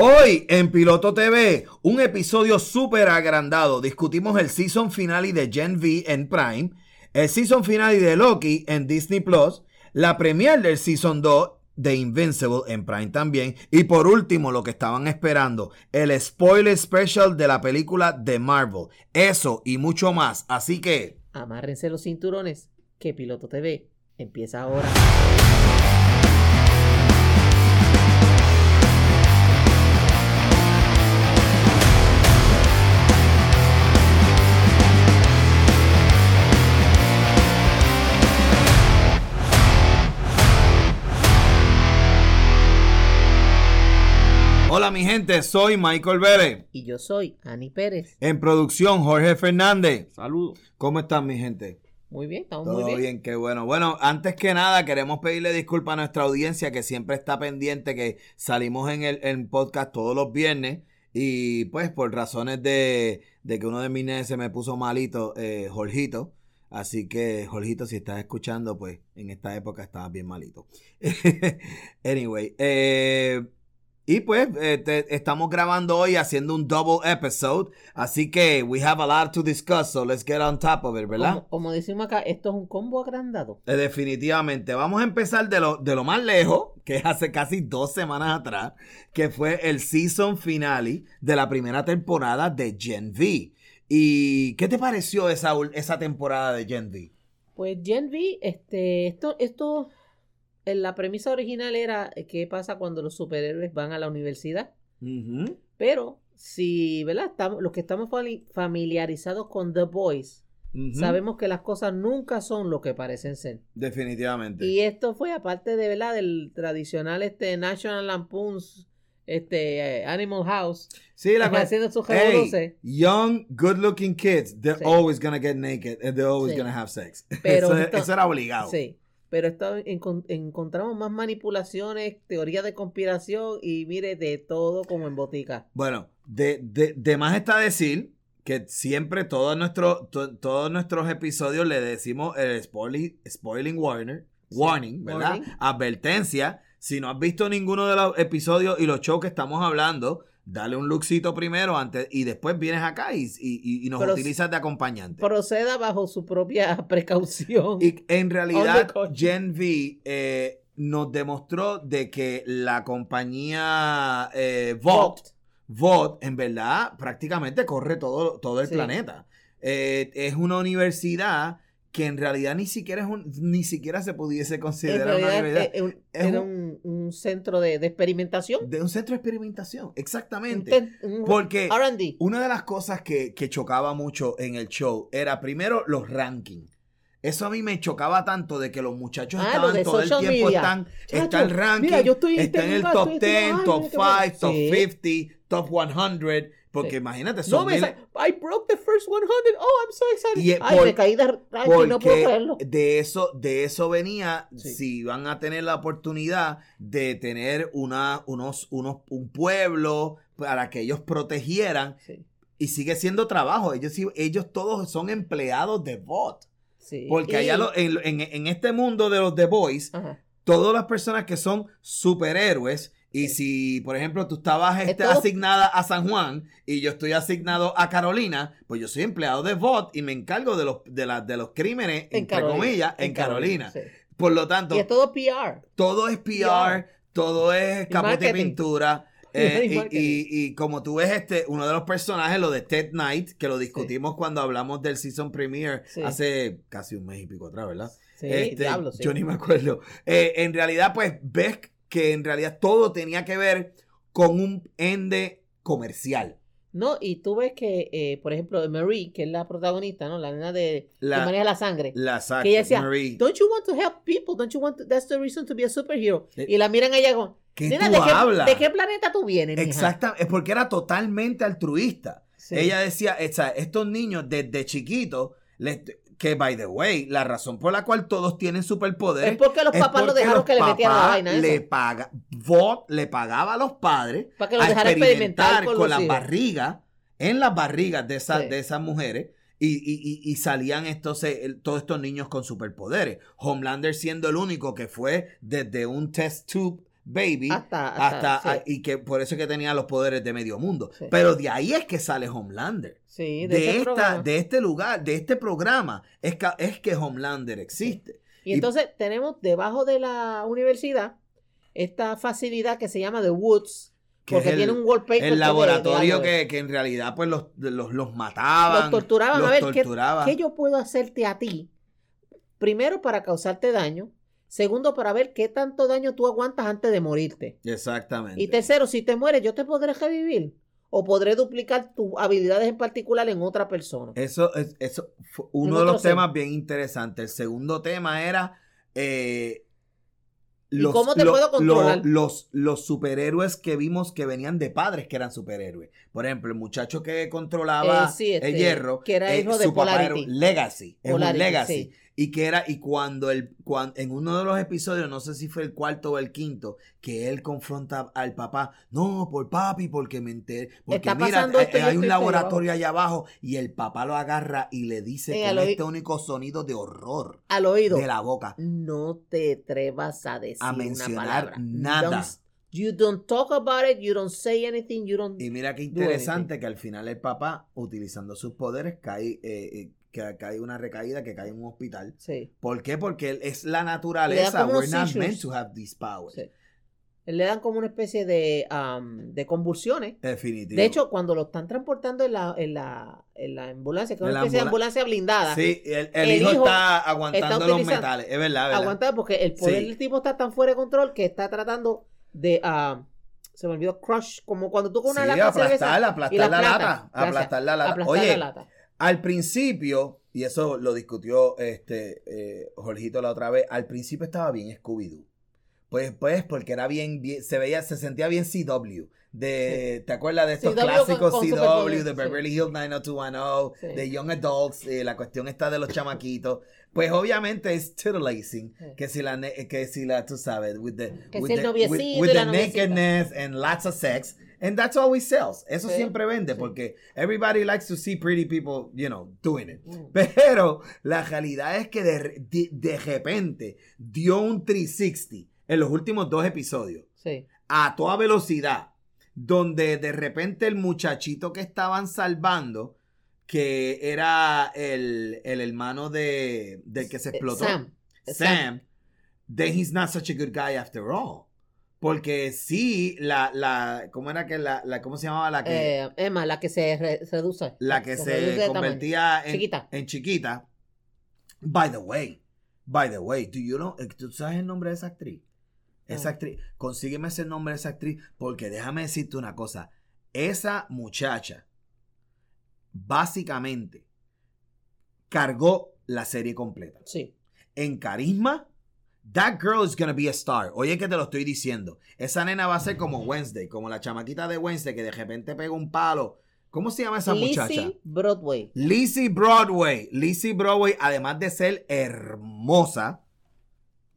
Hoy en Piloto TV, un episodio súper agrandado. Discutimos el season finale de Gen V en Prime, el season finale de Loki en Disney Plus, la premiere del season 2 de Invincible en Prime también. Y por último, lo que estaban esperando, el spoiler special de la película de Marvel. Eso y mucho más. Así que. Amárrense los cinturones, que Piloto TV empieza ahora. Hola mi gente, soy Michael Vélez. Y yo soy Ani Pérez. En producción, Jorge Fernández. Saludos. ¿Cómo están mi gente? Muy bien, estamos Todo muy bien. bien. qué bueno. Bueno, antes que nada, queremos pedirle disculpas a nuestra audiencia que siempre está pendiente que salimos en el en podcast todos los viernes. Y pues por razones de, de que uno de mis nenes se me puso malito, eh, Jorgito. Así que, Jorgito, si estás escuchando, pues en esta época estabas bien malito. anyway, eh, y pues eh, te- estamos grabando hoy haciendo un double episode. Así que we have a lot to discuss, so let's get on top of it, ¿verdad? Como, como decimos acá, esto es un combo agrandado. Eh, Definitivamente. Vamos a empezar de lo, de lo más lejos, que es hace casi dos semanas atrás, que fue el season finale de la primera temporada de Gen V. ¿Y qué te pareció esa, esa temporada de Gen V? Pues Gen V, este, esto, esto, la premisa original era eh, qué pasa cuando los superhéroes van a la universidad. Pero si, ¿verdad? Estamos, los que estamos fami- familiarizados con The Boys, sabemos que las cosas nunca son lo que parecen ser. Definitivamente. Y esto fue aparte de, ¿verdad? Del tradicional este National Lampoon's este eh, Animal House sí, la haciendo sus Hey, young, good looking kids, they're Sí. always gonna get naked and they're always Sí. gonna have sex. Pero eso, esto- eso era obligado. Sí. Pero encon- encontramos más manipulaciones, teorías de conspiración y mire de todo como en botica. Bueno, de, de, de más está decir que siempre todos nuestros to- todos nuestros episodios le decimos el spoiling, spoiling warner, warning, ¿verdad? warning. Advertencia. Si no has visto ninguno de los episodios y los shows que estamos hablando, dale un lookcito primero antes y después vienes acá y, y- y nos Pero- utilizas de acompañante. Proceda bajo su propia precaución. Y en realidad. Gen V eh, nos demostró de que la compañía eh, Vought, en verdad, prácticamente corre todo, todo el Sí. planeta. Eh, es una universidad que en realidad ni siquiera es un, ni siquiera se pudiese en considerar una realidad universidad. eh, un- Es era un- un, un centro de, de experimentación. de un centro de experimentación, exactamente. un Porque una de las cosas que, que chocaba mucho en el show era primero los rankings. Eso a mí me chocaba tanto de que los muchachos Ah, lo estaban de todo el tiempo, media. están, Chacho, está el ranking, mira, yo estoy en está en este el lugar, top estoy en este 10, lugar, top ay, 5, mira qué top bueno. 50, top 100, porque Sí. imagínate, No, son me mil- I broke the first 100. Oh, I'm so excited. Y, Ay, por- me caí de no puedo creerlo. de eso, de eso venía, Sí. si van a tener la oportunidad de tener una, unos, unos, un pueblo para que ellos protegieran, Sí, y sigue siendo trabajo, ellos, ellos todos son empleados de bot. Porque Y- allá lo- en, en- en este mundo de los The Boys, Ajá. todas las personas que son superhéroes, y si, por ejemplo, tú estabas este, asignada a San Juan y yo estoy asignado a Carolina, pues yo soy empleado de VOT y me encargo de los, de la- de los crímenes, En entre Carolina. comillas, en, Carolina. sí. Por lo tanto, Y es todo PR. todo es PR, todo es Y caput de pintura. Y eh, y, y- y como tú ves, este, uno de los personajes, lo de Ted Knight, que lo discutimos cuando hablamos del season premiere Sí. hace casi un mes y pico atrás, ¿verdad? Sí, Este, diablo, sí. Yo ni me acuerdo. Eh, en realidad, pues ves que en realidad todo tenía que ver con un ende comercial. No, y tú ves que, eh, por ejemplo, Marie, que es la protagonista, ¿no? La nena de La- que maneja la sangre. La saca, que ella decía, Marie. Don't you want to help people? Don't you want to- that's the reason to be a superhero? Eh, y la miran a ella como, ¿Qué "Nena, tú ¿de qué? ¿de qué planeta tú vienes, mija?" Exacta, es porque era totalmente altruista. Sí. Ella decía, estos niños desde chiquitos, les- que by the way, la razón por la cual todos tienen superpoderes Es porque los papás lo porque dejaron que le metieran la vaina esa. Le paga, Vought le pagaba a los padres Para que los a dejara experimentar con con, las barrigas, en las barrigas de, esas Sí. de esas mujeres. Y, y- y- salían estos, eh, el- todos estos niños con superpoderes. Homelander siendo el único que fue desde un test tube baby Hasta- hasta, hasta- sí. y que por eso es que tenía los poderes de medio mundo. Sí. Pero de ahí es que sale Homelander. Sí, de, De, ese esta, de este lugar, de este programa, es que, es que Homelander existe. Y entonces tenemos debajo de la universidad esta facilidad que se llama The Woods, Que porque el- tiene un wallpaper. El laboratorio que, que en realidad pues los, los, los mataban. los torturaban. los a ver, ¿qué- torturaban. ¿qué, yo puedo hacerte a ti? Primero, para causarte daño. Segundo, para ver qué tanto daño tú aguantas antes de morirte. Exactamente. Y tercero, si te mueres, yo te podré revivir. O podré duplicar tus habilidades en particular en otra persona. Eso es eso fue uno de los ser. temas bien interesantes. El segundo tema era eh, ¿Y cómo te puedo controlar? los, los superhéroes que vimos que venían de padres que eran superhéroes. Por ejemplo, el muchacho que controlaba Eh, sí, este, el hierro, que era eh, hijo de su papá era un. Legacy, es Polarity, un Legacy. sí. Y que era, y cuando el, cuan- en uno de los episodios, no sé si fue el cuarto o el quinto, que él confronta al papá, no, por papi, porque me enteré, porque Está mira, pasando hay, un laboratorio allá abajo, y el papá lo agarra y le dice Eh, con este único sonido de horror Al oído. de la boca. No te atrevas a decir A una mencionar palabra. nada. Don't- you don't talk about it, you don't say anything, you don't... Y mira qué interesante que al final el papá, utilizando sus poderes, cae, eh, eh, que cae una recaída, que cae en un hospital. Sí, ¿Por qué? Porque es la Le naturaleza. We're not seizures. meant to have these powers. sí. Le dan como una especie de, um, de convulsiones. Definitivo. De hecho, cuando lo están transportando en la, en la, en la ambulancia, que es una especie de ambula- ambulancia blindada, sí, el, el el hijo, hijo está aguantando está los metales. Es verdad, es verdad. aguantar porque el poder Sí. del tipo está tan fuera de control que está tratando de... ah, se me olvidó crush, como cuando tú con una Sí, lata aplastar, aplastar la la, plata. lata. Aplastar la lata. aplastar Oye, la lata. al principio, y eso lo discutió este eh, Jorgito la otra vez, al principio estaba bien Scooby-Doo. Pues, pues, porque era bien, bien- se veía, se sentía bien CW. De, ¿Te acuerdas de estos CW clásicos con CW de. Beverly Hills 90210, Sí. de Young Adults, eh, la cuestión está de los chamaquitos? Pues obviamente es titillizing, que si la, que si la, tú sabes, with the, Que with si the, with- with nakedness and lots of sex, and that's always sells. Eso Sí. siempre vende, Sí. porque everybody likes to see pretty people, you know, doing it. Mm. Pero la realidad es que de, de, de repente dio un 360 en los últimos dos episodios Sí. a toda velocidad, donde de repente el muchachito que estaban salvando, que era el, el hermano de, del que se explotó, Sam. Sam, then he's not such a good guy after all. Porque sí, la, la, ¿cómo era que la, la, cómo se llamaba la que, Eh, Emma, la que se re- reduce. la que se convertía en Chiquita. en chiquita? By the way, by the way, do you know, eh, ¿tú sabes el nombre de esa actriz? Esa actriz, consígueme ese nombre de esa actriz, porque déjame decirte una cosa, esa muchacha básicamente cargó la serie completa. Sí. En carisma, that girl is gonna be a star. Oye que te lo estoy diciendo. Esa nena va a ser como Wednesday, como la chamaquita de Wednesday que de repente pega un palo. ¿Cómo se llama esa muchacha? Lizzie Broadway. Lizzie Broadway. Lizzie Broadway, además de ser hermosa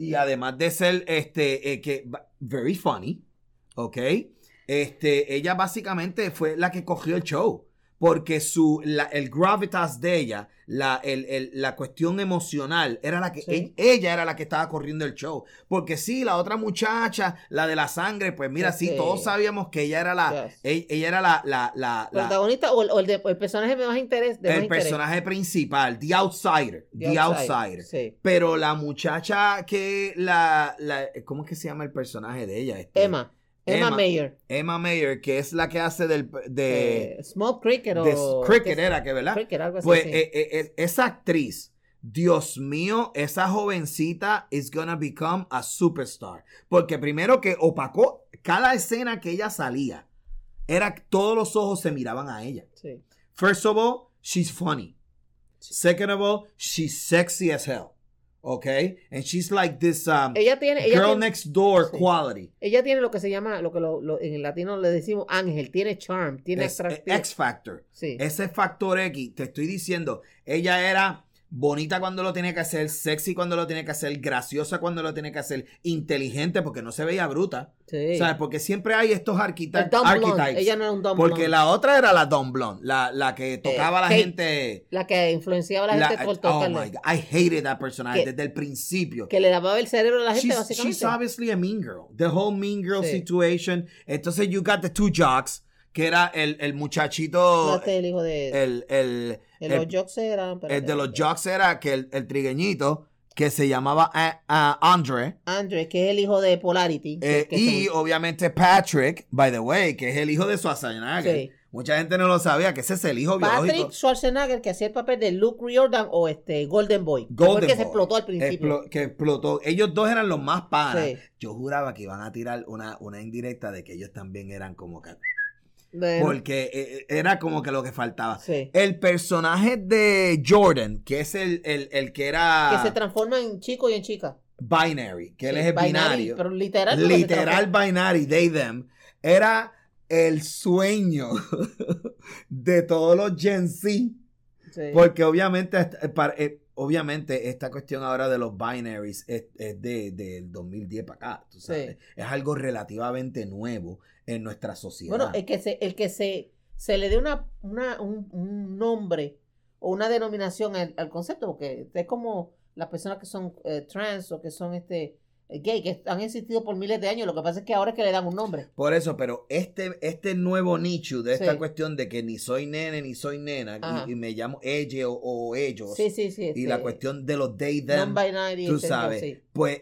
y además de ser este eh, que very funny, ¿ok? Este, ella básicamente fue la que cogió el show. Porque su, la- el gravitas de ella, la, el- el- la cuestión emocional, era la que, Sí. e- ella era la que estaba corriendo el show. Porque sí, la otra muchacha, la de la sangre, pues mira, sí, todos sabíamos que ella era la, Yes. e- ella, era la, la, la- protagonista o el, o el de- el personaje de más interés. De más el interés. personaje principal, The Outsider. The, The Outsider. Sí. Pero la muchacha que la, la- ¿Cómo es que se llama el personaje de ella? Este, Emma. Emma, Emma. Mayer. Emma Mayer, que es la que hace del de, Eh, Small Cricket de o. Cricket era que, ¿verdad? Cricket, algo así. Pues sí. eh, eh, eh, esa actriz, Dios mío, esa jovencita is gonna become a superstar. Porque primero que opacó cada escena que ella salía, era todos los ojos se miraban a ella. Sí. First of all, she's funny. Second of all, she's sexy as hell. Okay? And she's like this um, Ella tiene. Ella girl tiene, next door Sí. quality. ella tiene lo que se llama, lo que lo- lo- en el latino le decimos ángel, tiene charm, tiene Es- atractivo. X Factor. Sí. Ese factor X, te estoy diciendo, ella era bonita cuando lo tiene que hacer, sexy cuando lo tiene que hacer, graciosa cuando lo tiene que hacer, inteligente porque no se veía bruta. Sí. ¿Sabes? Porque siempre hay estos El arquitect- dumb blonde. archetypes. Ella no era un dumb porque blonde. la otra era la Don Blonde, la, la que tocaba a la Kate. gente. La que influenciaba a la, la- gente por oh tocarle. my God, I hated that personaje desde el principio. Que le lavaba el cerebro a la gente, she's, básicamente. she's obviously a mean girl. The whole mean girl Sí. situation. Entonces, you got the two jocks, que era el, el No, muchachito. este es el hijo de, El, el, de los jocks eran. el espérate, de los espérate. jocks era que el, el trigueñito, que se llamaba eh, ah, Andre. Andre, que es el hijo de Polarity. eh, que y se- obviamente Patrick, by the way, que es el hijo de Schwarzenegger. Sí. Mucha gente no lo sabía, que ese es el hijo biológico. Patrick Schwarzenegger, que hacía el papel de Luke Riordan o este Golden Boy. Golden que se Boy. explotó al principio. Explo- que explotó. Ellos dos eran los más panas. Sí. Yo juraba que iban a tirar una, una indirecta de que ellos también eran como que. Bueno, Porque eh, era como que lo que faltaba. sí. El personaje de Jordan, que es el, el, el que era Que se transforma en chico y en chica. binary, que él es el binary, binario. Pero literal. literal binary, they, them, era el sueño de todos los Gen Z. sí. Porque obviamente, eh, eh, obviamente esta cuestión ahora de los binaries es, es de, del 2010 para acá. tú sabes. Sí. Es algo relativamente nuevo en nuestra sociedad. Bueno, el que se, el que se, se le dé una, una, un, un nombre o una denominación al, al concepto, porque es como las personas que son eh, trans o que son este gay, que han existido por miles de años. Lo que pasa es que ahora es que le dan un nombre. Por eso, pero este, este nuevo nicho de esta Sí. cuestión de que ni soy nene ni soy nena y, y me llamo ella o, o ellos Sí, sí, sí. y la cuestión de los they them, tú sabes, sí. pues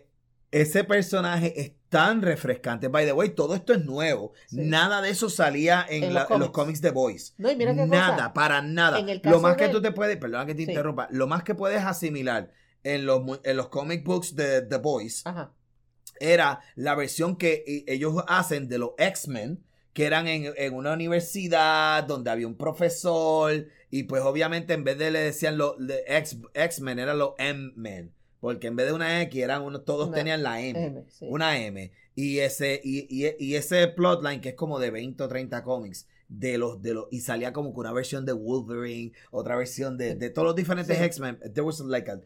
ese personaje es tan refrescante. By the way, todo esto es nuevo. Sí. Nada de eso salía en, En la- los en los cómics. de Boys. No, y mira qué nada, cosa. para nada. En el Lo más que tú te puedes, perdona que te Sí. interrumpa, lo más que puedes asimilar en los, en los comic books de The Boys Ajá. Era la versión que i- ellos hacen de los X-Men, que eran en, en una universidad donde había un profesor y pues obviamente en vez de le decían los de X-Men, eran los M-Men, porque en vez de una X eran uno, todos Una tenían la M, M, sí. una M. Y ese, y, y- y ese plotline que es como de 20 o 30 cómics. De los, de los, y salía como que una versión de Wolverine, otra versión de, de todos los diferentes Sí. X-Men. There was like a,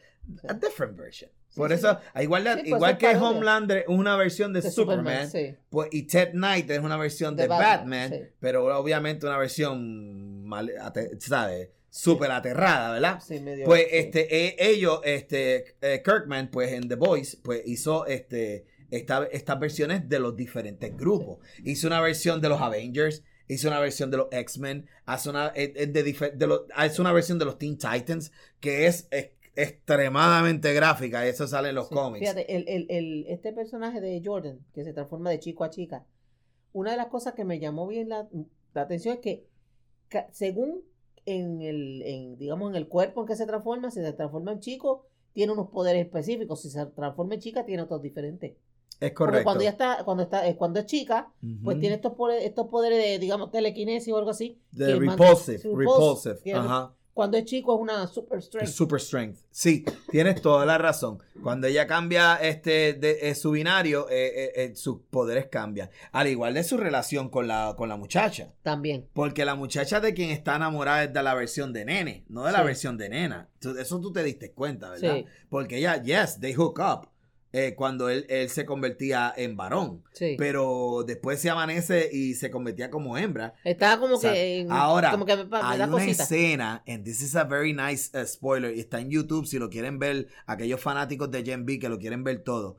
a different version. Por sí, eso, sí. igual, de- Sí, pues, igual es que parodia. Homelander es una versión de, De Superman, pues, y Ted Knight es una versión de, De Batman, pero obviamente una versión, mal, ¿sabes? Súper aterrada, ¿verdad? Sí, medio- Pues este, eh, ellos, este, eh, Kirkman, pues en The Voice, pues hizo este, esta- estas versiones de los diferentes grupos. Hizo una versión de los Avengers, hizo una versión de los X-Men, hace una, de, dife- de los- hace una versión de los Teen Titans, que es, extremadamente gráfica, eso sale en los Sí, cómics. Fíjate, el, el, el- este personaje de Jordan, que se transforma de chico a chica, una de las cosas que me llamó bien la, la atención es que según en el, en, digamos, en el cuerpo en que se transforma, si se transforma en chico, tiene unos poderes específicos. Si se transforma en chica, tiene otros diferentes. Es Porque correcto. cuando ya está, cuando está, eh, cuando es chica, pues tiene estos poderes, estos poderes de, digamos, telequinesis o algo así. De repulsive, repulsive, repulsive. Ajá. Cuando es chico es una super strength. Super strength. Sí, tienes toda la razón. Cuando ella cambia este de, eh, su binario, eh, eh, eh, sus poderes cambian. Al igual de su relación con la, con la muchacha. También. Porque la muchacha de quien está enamorada es de la versión de nene, no de la Sí. versión de nena. Eso tú te diste cuenta, ¿verdad? Sí, Porque ella, yes, they hook up eh, cuando él, él se convertía en varón. sí. Pero después se amanece y se convertía como hembra. Estaba como O sea, que. en- ahora, como que me, pa- me Hay da una cosita. escena, and this is a very nice uh, spoiler, y está en YouTube si lo quieren ver, aquellos fanáticos de Gen B que lo quieren ver todo.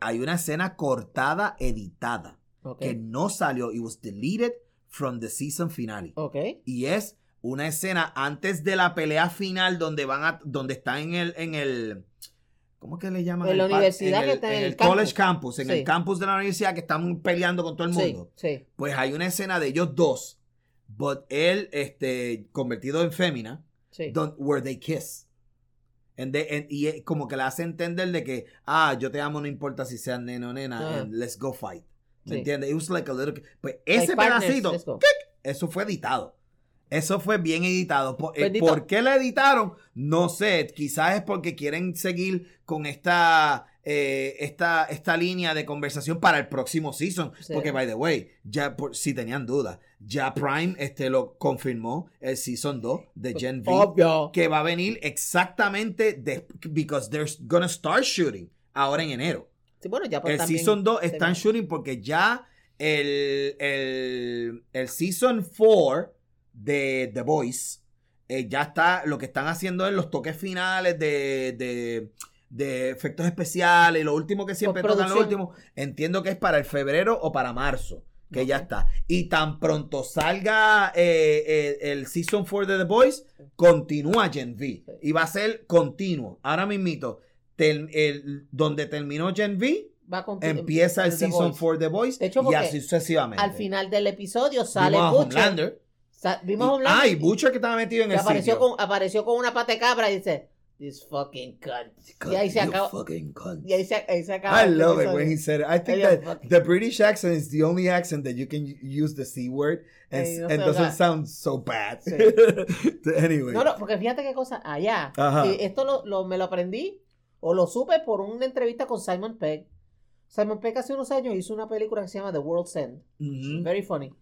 Hay una escena cortada, editada, que no salió, it was deleted from the season finale. Ok. Y es una escena antes de la pelea final donde van a, donde está en el, en el, ¿cómo que le llaman? En la universidad en que el, está en en el el college campus. campus, en Sí. el campus de la universidad que están peleando con todo el Sí, mundo. sí. Pues hay una escena de ellos dos, but él, este, convertido en fémina, sí. don- where they kiss. And they- and- y es como que le hace entender de que, ah, yo te amo, no importa si seas nena o nena, Ajá. and let's go fight. ¿Me Sí. entiendes? It was like a little... Pues Like ese partners, pedacito, go. eso fue editado. Eso fue bien editado. Por, eh. ¿por qué lo editaron? No sé. Quizás es porque quieren seguir con esta eh, esta, esta línea de conversación para el próximo season. Sí. Porque, by the way, ya por, si tenían dudas, ya Prime este, lo confirmó el season 2 de Gen V. Obvio. Que va a venir exactamente de, because they're gonna start shooting ahora en enero. Sí, bueno, ya pues El Season 2 se están shooting porque ya el, el, el Season 4 de The Voice eh, ya está, lo que están haciendo es los toques finales de, de, de efectos especiales, lo último que siempre tocan lo último, entiendo que es para el febrero o para marzo. Que ya está. Y tan pronto salga eh, eh, el Season 4 de The Voice, continúa Gen V. Y va a ser continuo. Ahora mismito, tel- el, donde terminó Gen V, Va a conti- empieza el Season Voice. 4 de The Voice De hecho, y así sucesivamente. Al final del episodio sale Butcher. Homelander. Vimos a Y- Homelander. ah, y Butcher que estaba metido en el apareció sitio. con, apareció con una pata de cabra y dice, This fucking cunt. Y ahí se acaba. fucking cunt. Y ahí se, ahí se acaba. I love it when he said it. I think that fucking- the British accent is the only accent that you can use the C word and, no and doesn't sound so bad. Sí. anyway. No, no, porque fíjate qué cosa. Allá. Ajá. eh, esto lo, lo- me lo aprendí o lo supe por una entrevista con Simon Pegg. Simon Pegg hace unos años hizo una película que se llama The World's End. Ujú. Very funny.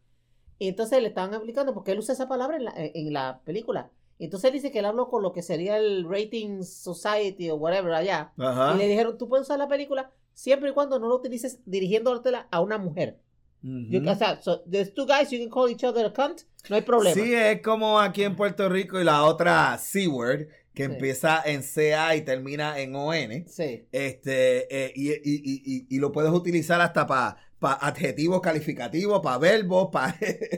Y entonces le estaban explicando porque él usa esa palabra en la, en la película. Y entonces él dice que él habló con lo que sería el Rating Society o whatever allá. Ajá. Y le dijeron, tú puedes usar la película siempre y cuando no lo utilices dirigiéndotela a una mujer. You- o sea, so, there's two guys, you can call each other a cunt, no hay problema. Sí, es como aquí en Puerto Rico y la otra C-word que Sí. empieza en CA y termina en ON. Sí. Este, eh, y, y- y- y- y lo puedes utilizar hasta para adjetivos calificativos, para verbos, para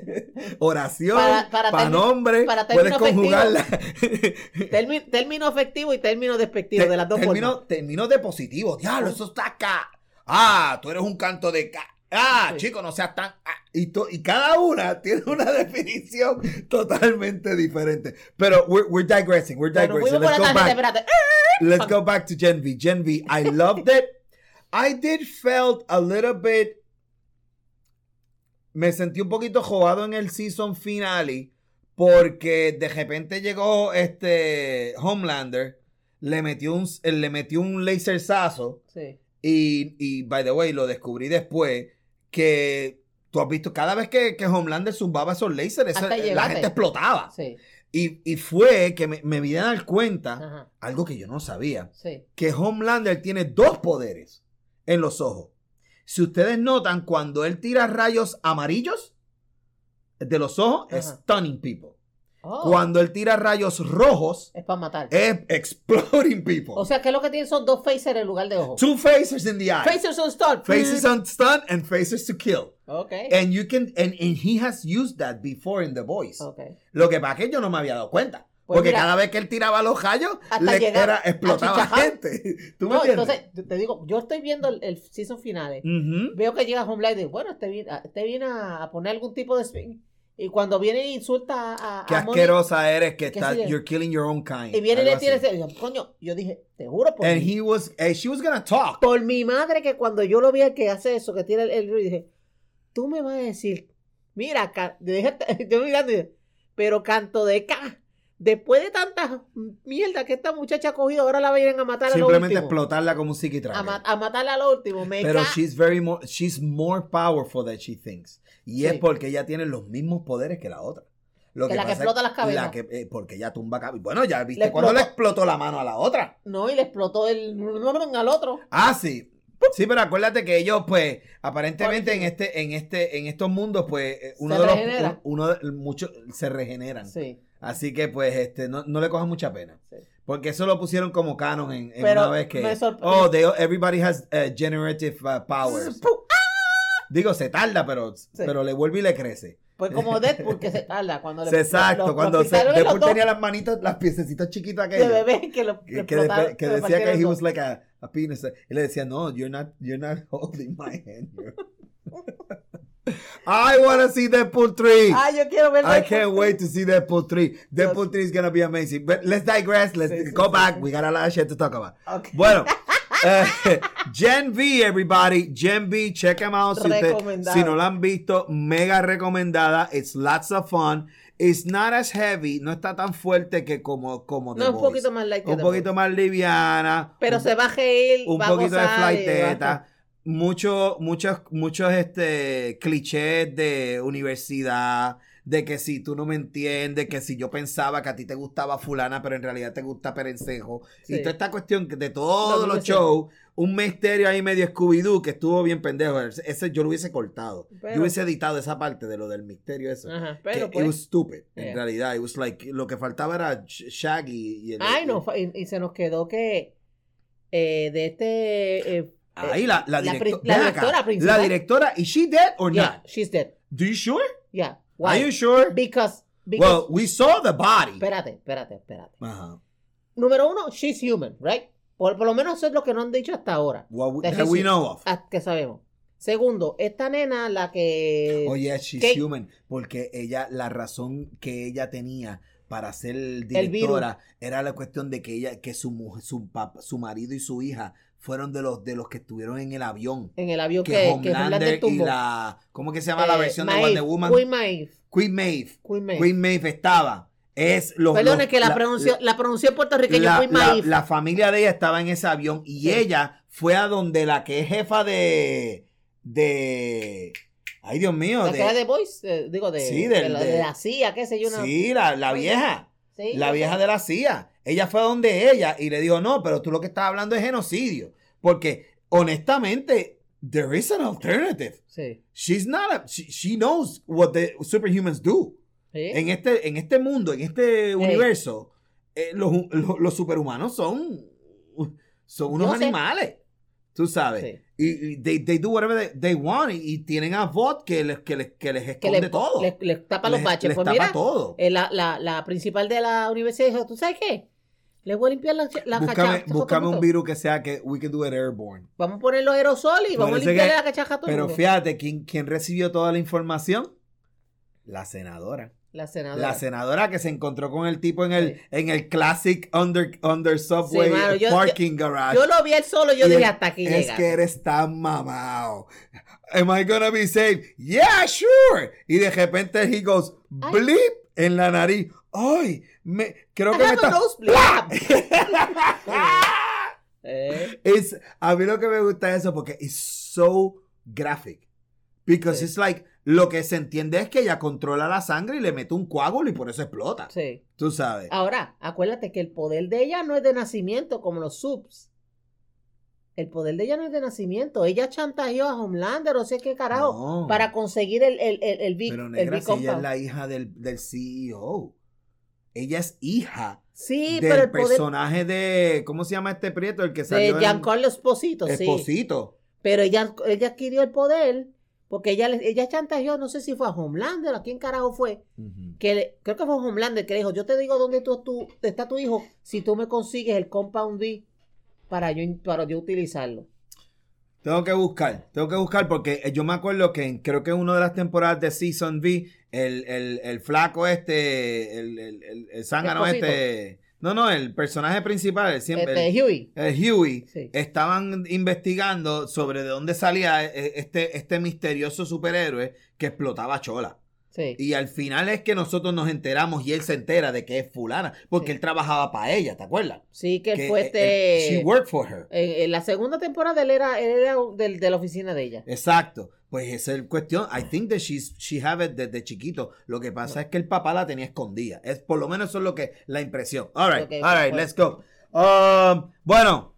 oración, Para- para, para nombre. para puedes término conjugarla. Término efectivo y término despectivo, de las dos termino, formas. termino de positivo. Diablo, eso está acá. Ah, tú eres un canto de ca. Ah, Sí. chico, no seas tan. ah. Y, to- y cada una tiene una definición totalmente diferente. Pero we're, we're digressing. We're digressing. Let's go back. espérate. Let's go back to Gen V. Gen V, I loved it. I did felt a little bit. Me sentí un poquito jugado en el season finale porque de repente llegó este Homelander, le metió un, le metió un laserzazo Sí. y, y, by the way, lo descubrí después que tú has visto cada vez que, que Homelander zumbaba esos lasers, eso- la gente explotaba. Sí. Y, y fue que me, me vine a dar cuenta, Ajá. algo que yo no sabía, Sí. que Homelander tiene dos poderes en los ojos. Si ustedes notan, cuando él tira rayos amarillos de los ojos, es stunning people. Oh, Cuando él tira rayos rojos, es para matar. es exploding people. O sea, que lo que tienen son dos phasers en lugar de ojos. Two phasers in the eye. Phasers on start. Faces on stun and faces to kill. Ok. And you can, and, and he has used that before in The Voice. Ok. Lo que pasa es que yo no me había dado cuenta. Pues porque mira, cada vez que él tiraba los hasta le era, explotaba gente. ¿Tú me No, entiendes? entonces, te- digo, yo estoy viendo el, el season finales. Ujú. Veo que llega Homelander y digo, bueno, este viene, este viene a, a poner algún tipo de spin. Y cuando viene e insulta a, a, Qué a Moni, asquerosa eres que ¿Qué estás, sigue? you're killing your own kind. y viene y le tira así. ese, coño, yo dije, te juro por And mí. he was, eh, she was gonna talk. Por mi madre que cuando yo lo vi que hace eso, que tiene el, el dije, tú me vas a decir, mira, ca- yo mirando, pero canto de K, después de tanta mierda que esta muchacha ha cogido, ahora la vienen a matar a lo Simplemente último. explotarla como un A, psiquiatra. ma- a matarla a lo último. Me Pero she's very more, she's more powerful than she thinks. Y es porque ella tiene los mismos poderes que la otra. Lo Que la que explota las cabezas. la que- eh, porque ella tumba cabezas. Bueno, ya viste Le cuando le explotó. explotó la mano a la otra. No, y le explotó el al otro. Ah, sí. Sí, pero acuérdate que ellos, pues, aparentemente en este, en este, en estos mundos, pues, eh, uno Se de los, uno de, muchos se regeneran. Sí, Así que, pues, este, no, no le cojan mucha pena. sí. Porque eso lo pusieron como canon en, en Pero una vez que. Oh, they- everybody has uh, generative uh, powers. Pu- Digo, se tarda, pero, pero le vuelve y le crece. Pues como Deadpool que se tarda cuando le Exacto, los- cuando los se, Deadpool tenía las manitas, las piececitas chiquitas que de bebé que lo que, decía que he was like a, a penis. Y le decía, no, you're not, you're not holding my hand. Here." I want to see Deadpool 3. Ah, yo quiero ver I Deadpool. can't wait to see Deadpool 3. Deadpool 3 is going to be amazing. But let's digress. Let's Sí, go sí, back. sí. We got a lot of shit to talk about. Ok. Bueno, Eh, Gen V, everybody. Gen V, check them out. Si, usted- si no la han visto, mega recomendada. It's lots of fun. It's not as heavy. No está tan fuerte que como, como The No, un Boys. poquito más light Un poquito Boys. más liviana. Pero un se va a reír, un va poquito de gozar y va a flighteta, estar- mucho, muchos, muchos este, clichés de universidad, de que si tú no me entiendes, que si yo pensaba que a ti te gustaba fulana, pero en realidad te gusta perencejo, y Sí. toda esta cuestión que de todos No, los shows, un misterio ahí medio Scooby-Doo que estuvo bien pendejo, ese yo lo hubiese cortado, Pero- yo hubiese editado esa parte de lo del misterio eso. Ajá, que pero it pues. was stupid, en Yeah. realidad. It was like, lo que faltaba era Sh- Shaggy y el... Ay, no, y, y se nos quedó que eh, de este. eh, Ahí la, la, directo- acá, directora principal. La directora, ¿is she dead or yeah, not? she's dead. Do you sure? Yeah. Are Why? you sure? Because. because Well, we saw the body. espérate, espérate, espérate. Ajá. Número uno, she's human, right? Por, por lo menos eso es lo que nos han dicho hasta ahora. What we, That know of. ah, Que sabemos. Segundo, esta nena, la que. Oh, yeah, she's Kate- human. Porque ella, la razón que ella tenía para ser directora era la cuestión de que ella, que su su su marido y su hija fueron de los de los que estuvieron en el avión. en el avión Que, que, que Homelander Homelander y la, ¿cómo que se llama la Eh, versión de Maeve, Wonder Woman? Queen Maeve. Queen Maeve. Queen Maeve. Queen Maeve estaba. Es los, Perdón, los- es que la, pronunció, la, pronunció en puertorriqueño la, Queen la- Maeve. la familia de ella estaba en ese avión y Sí. ella fue a donde la que es jefa de de ay Dios mío la de, que era de Voice, eh, digo, de, Sí, de del- la, de- de la CIA, qué sé yo. Una, sí la, la Oye, vieja Sí, la vieja sé. de la CIA ella fue a donde ella y le dijo no pero tú lo que estás hablando es genocidio porque honestamente there is an alternative Sí. she's not a, she, she knows what the superhumans do Sí. en este, en este mundo, en este universo, eh, los, los- los superhumanos son, son unos sé. animales. Tú sabes. Sí. Y, y they, they do whatever they, they want. Y, y tienen a Vought que les, que les, que les que esconde todo. le- le tapa los Les- baches. les Pues tapa mira, todo. eh, la, la, la principal de la universidad dijo, ¿tú sabes qué? Le voy a limpiar la, la búscame cachaja. búscame un virus que sea que we can do it airborne. Vamos a poner los aerosoles y vamos a limpiarle que- la cachaja a todo Pero mundo. fíjate, ¿quién, ¿quién recibió toda la información? La senadora. La senadora. La senadora que se encontró con el tipo en el, Sí. en el classic under, under subway mano, yo- parking garage. Yo lo vi él solo, yo Y dije hasta aquí Es llega. que eres tan mamado. Am I gonna be safe? Yeah, sure. Y de repente he goes Ay. blip en la nariz. Ay, me, creo que me está. nosebleed. Eh, Es, a mí lo que me gusta es eso porque es so graphic. Because Sí. it's like, lo que se entiende es que ella controla la sangre y le mete un coágulo y por eso explota. sí. Tú sabes. Ahora, acuérdate que el poder de ella no es de nacimiento como los subs. El poder de ella no es de nacimiento. Ella chantajeó a Homelander o sé qué carajo No. para conseguir el, el, el, el big, Pero el negra, big si ella es la hija del, del CEO. Ella es hija Sí, del pero el poder personaje de. ¿Cómo se llama este prieto? El que de salió en Giancarlo Esposito, sí. Esposito. Pero ella, ella adquirió el poder porque ella, ella chantajeó, no sé si fue a Homelander, a quién carajo fue, Ujú. que le- creo que fue Homelander que le dijo, yo te digo dónde tú, tú- está tu hijo si tú me consigues el Compound V para yo, para yo utilizarlo. Tengo que buscar, tengo que buscar porque eh, yo me acuerdo que en- creo que en una de las temporadas de Season V, el, el, el flaco este, el, el, el, zángano este, no, no, el personaje principal, el siempre, Este, el- Huey. el Huey, Sí. estaban investigando sobre de dónde salía eh, este, este misterioso superhéroe que explotaba chola. Sí. Y al final es que nosotros nos enteramos y él se entera de que es fulana, porque Sí. él trabajaba para ella, ¿te acuerdas? Sí, que él Que, fue eh, este. eh, she worked for her. en, en la segunda temporada él era, él era del- de la oficina de ella. Exacto. Pues esa es la cuestión. I think that she's, she have it desde chiquito. Lo que pasa es que el papá la tenía escondida. Es por lo menos eso es lo que la impresión. All right, all right, pues. let's go. Um, bueno,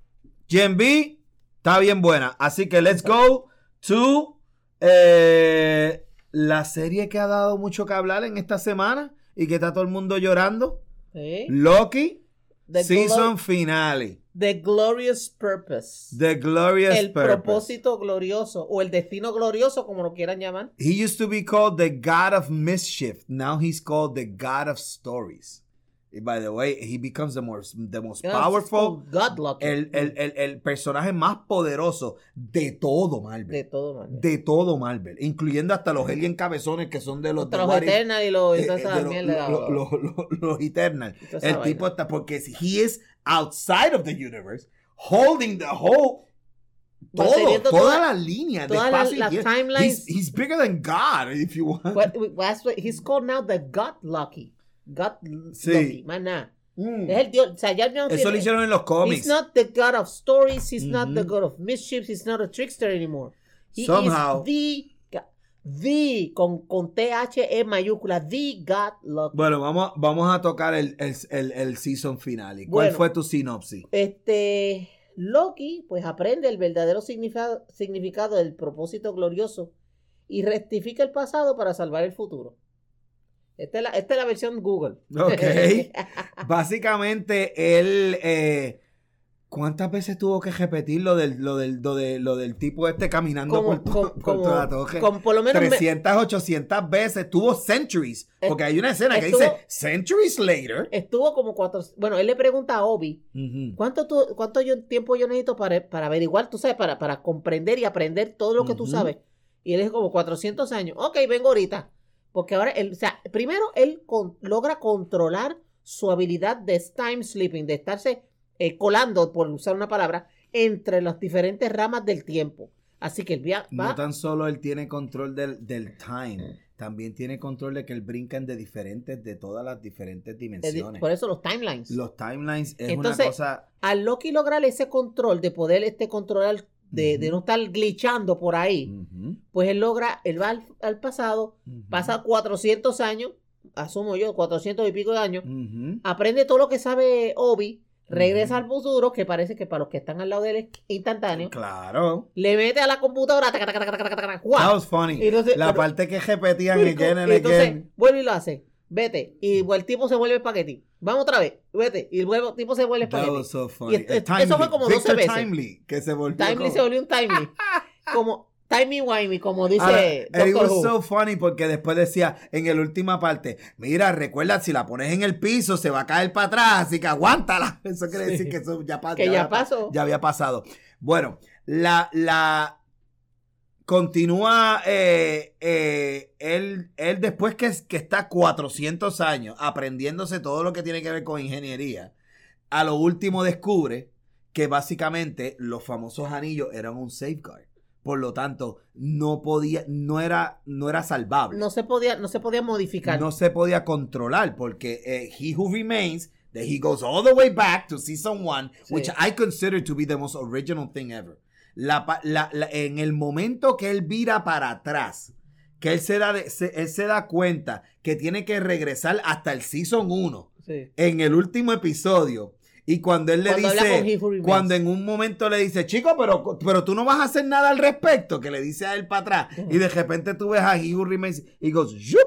Gen B está bien buena. Así que let's go to eh, la serie que ha dado mucho que hablar en esta semana y que está todo el mundo llorando. Sí. Loki, The, season finale. the Glorious Purpose. The Glorious el Purpose. propósito glorioso o el destino glorioso, como lo quieran llamar. He used to be called the God of Mischief. Now he's called the God of Stories. By the way, he becomes the most, the most powerful, lucky. el, el, el, el personaje más poderoso de todo Marvel. de todo, man. De todo Marvel. Incluyendo hasta los alien cabezones que son de los los Eternals y los, toda los- Eternals. Toda El tipo está, porque he is outside of the universe, holding the whole todo, toda, toda- la todas las- espacio y las tiempo. timelines. He's, he's bigger than God, if you want. But that's what- he's called now the God Lucky. God Sí. Lucky, nada. Mm. Es el dios, o sea, ya no Eso lo hicieron en los He's cómics. not the god of stories. He's not the Ujú. god of mischiefs. He's not a trickster anymore. He Somehow. is the, the con, con T-H-E mayúscula, the God Lucky. Bueno, vamos, vamos a tocar el, el, el, el season finale. ¿Cuál Bueno. fue tu sinopsis? Este, Loki, pues aprende el verdadero significado, significado del propósito glorioso y rectifica el pasado para salvar el futuro. Esta es la, esta es la versión Google. Ok. Básicamente, él. eh, ¿Cuántas veces tuvo que repetir lo del, lo del, lo lo del tipo este caminando como, por, to- como- por como- toda la torre? como por lo menos me- 300, 800 veces. Tuvo centuries. Porque hay una escena que dice centuries later. estuvo como cuatro. Bueno, él le pregunta a Obi. ¿Cuánto, tú- cuánto yo- tiempo yo necesito para, para averiguar, tú sabes, para, para comprender y aprender todo lo que tú sabes? Y él dijo como 400 años. Ok, vengo ahorita. Porque ahora, él, o sea, primero él con- logra controlar su habilidad de time sleeping, de estarse eh, colando, por usar una palabra, entre las diferentes ramas del tiempo. Así que él via- va... No tan solo él tiene control del, del time, también tiene control de que él brincan de diferentes, de todas las diferentes di- dimensiones. por eso los timelines. Los timelines es Entonces, una cosa. Al Loki lograr ese control, de poder este controlar, de, de no estar glitchando por ahí, Ujú, pues él logra, él va al, al pasado, ujú, pasa 400 años, asumo yo, 400 y pico de años, ujú. aprende todo lo que sabe Obi, regresa al futuro, que parece que para los que están al lado de él es instantáneo, Claro. le mete a la computadora, taca, taca, taca. That was funny. Y entonces- la pero- parte que repetían y vuelve y lo hace, vete, y el tipo se vuelve espagueti, vamos otra vez, vete, y el tipo se vuelve so. Y esto- Eh, eso fue como 12 Victor veces. Timely, que se volvió Timely como- se volvió un timely, como timey-wimey, como dice Ahora, it was Who. so funny porque después decía en la última parte, mira, recuerda, si la pones en el piso se va a caer para atrás, así que aguántala. Eso quiere Sí. decir que eso ya, pa- Que ya pa- pasó. Ya había pasado. Bueno, la, la continúa, eh, eh, él, él después que, que está 400 años aprendiéndose todo lo que tiene que ver con ingeniería, a lo último descubre que básicamente los famosos anillos eran un safeguard. Por lo tanto, no podía, no era, no era salvable. No se podía, no se podía modificar. No se podía controlar porque eh, He Who Remains, that he goes all the way back to season one, Sí. which I consider to be the most original thing ever. La la- la- en el momento que él vira para atrás, que él se, da de- se- él se da cuenta que tiene que regresar hasta el season 1, Sí. en el último episodio, y cuando él le Cuando dice, cuando en un momento le dice, chico, pero, pero tú no vas a hacer nada al respecto, que le dice a él para atrás, y de repente tú ves a He Who Remains y goes, "Yup",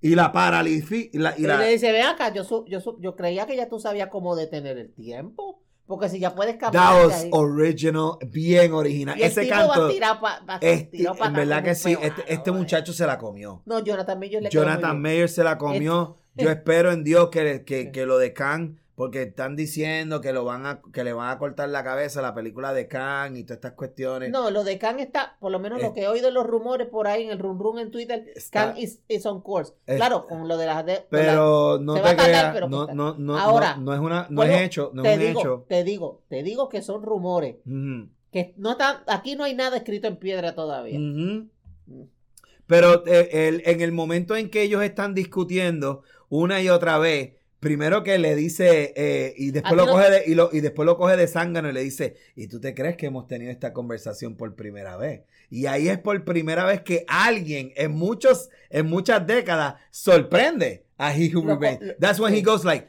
y la paraliza, y la, y Y la- le dice, ve acá, yo, yo, yo creía que ya tú sabías cómo detener el tiempo. Porque si ya puedes That caminar. was original, bien original. y Ese canto, este, en verdad que sí, este, este muchacho se la comió. No, Jonathan Mayer le Jonathan. Mayer se la comió. Yo Este- espero en Dios que, que, que lo de Khan, porque están diciendo que lo van a, que le van a cortar la cabeza a la película de Khan y todas estas cuestiones. No, lo de Khan está, por lo menos lo que he oído los rumores por ahí, en el run run en Twitter, Está- Khan is, is on course. Es- claro, con lo de las... De, pero no te creas, pero no, no, no, Ahora, no, no es una, no Bueno, es hecho, no te es un digo, hecho. te digo, te digo que son rumores. Que no están, aquí no hay nada escrito en piedra todavía. ujú. Pero eh, el- en el momento en que ellos están discutiendo una y otra vez, primero que le dice, eh, y después lo coge de, y, lo- y después lo coge de zángano y le dice, ¿y tú te crees que hemos tenido esta conversación por primera vez? Y ahí es por primera vez que alguien en muchos, en muchas décadas sorprende a He Who Remains. That's when he goes like,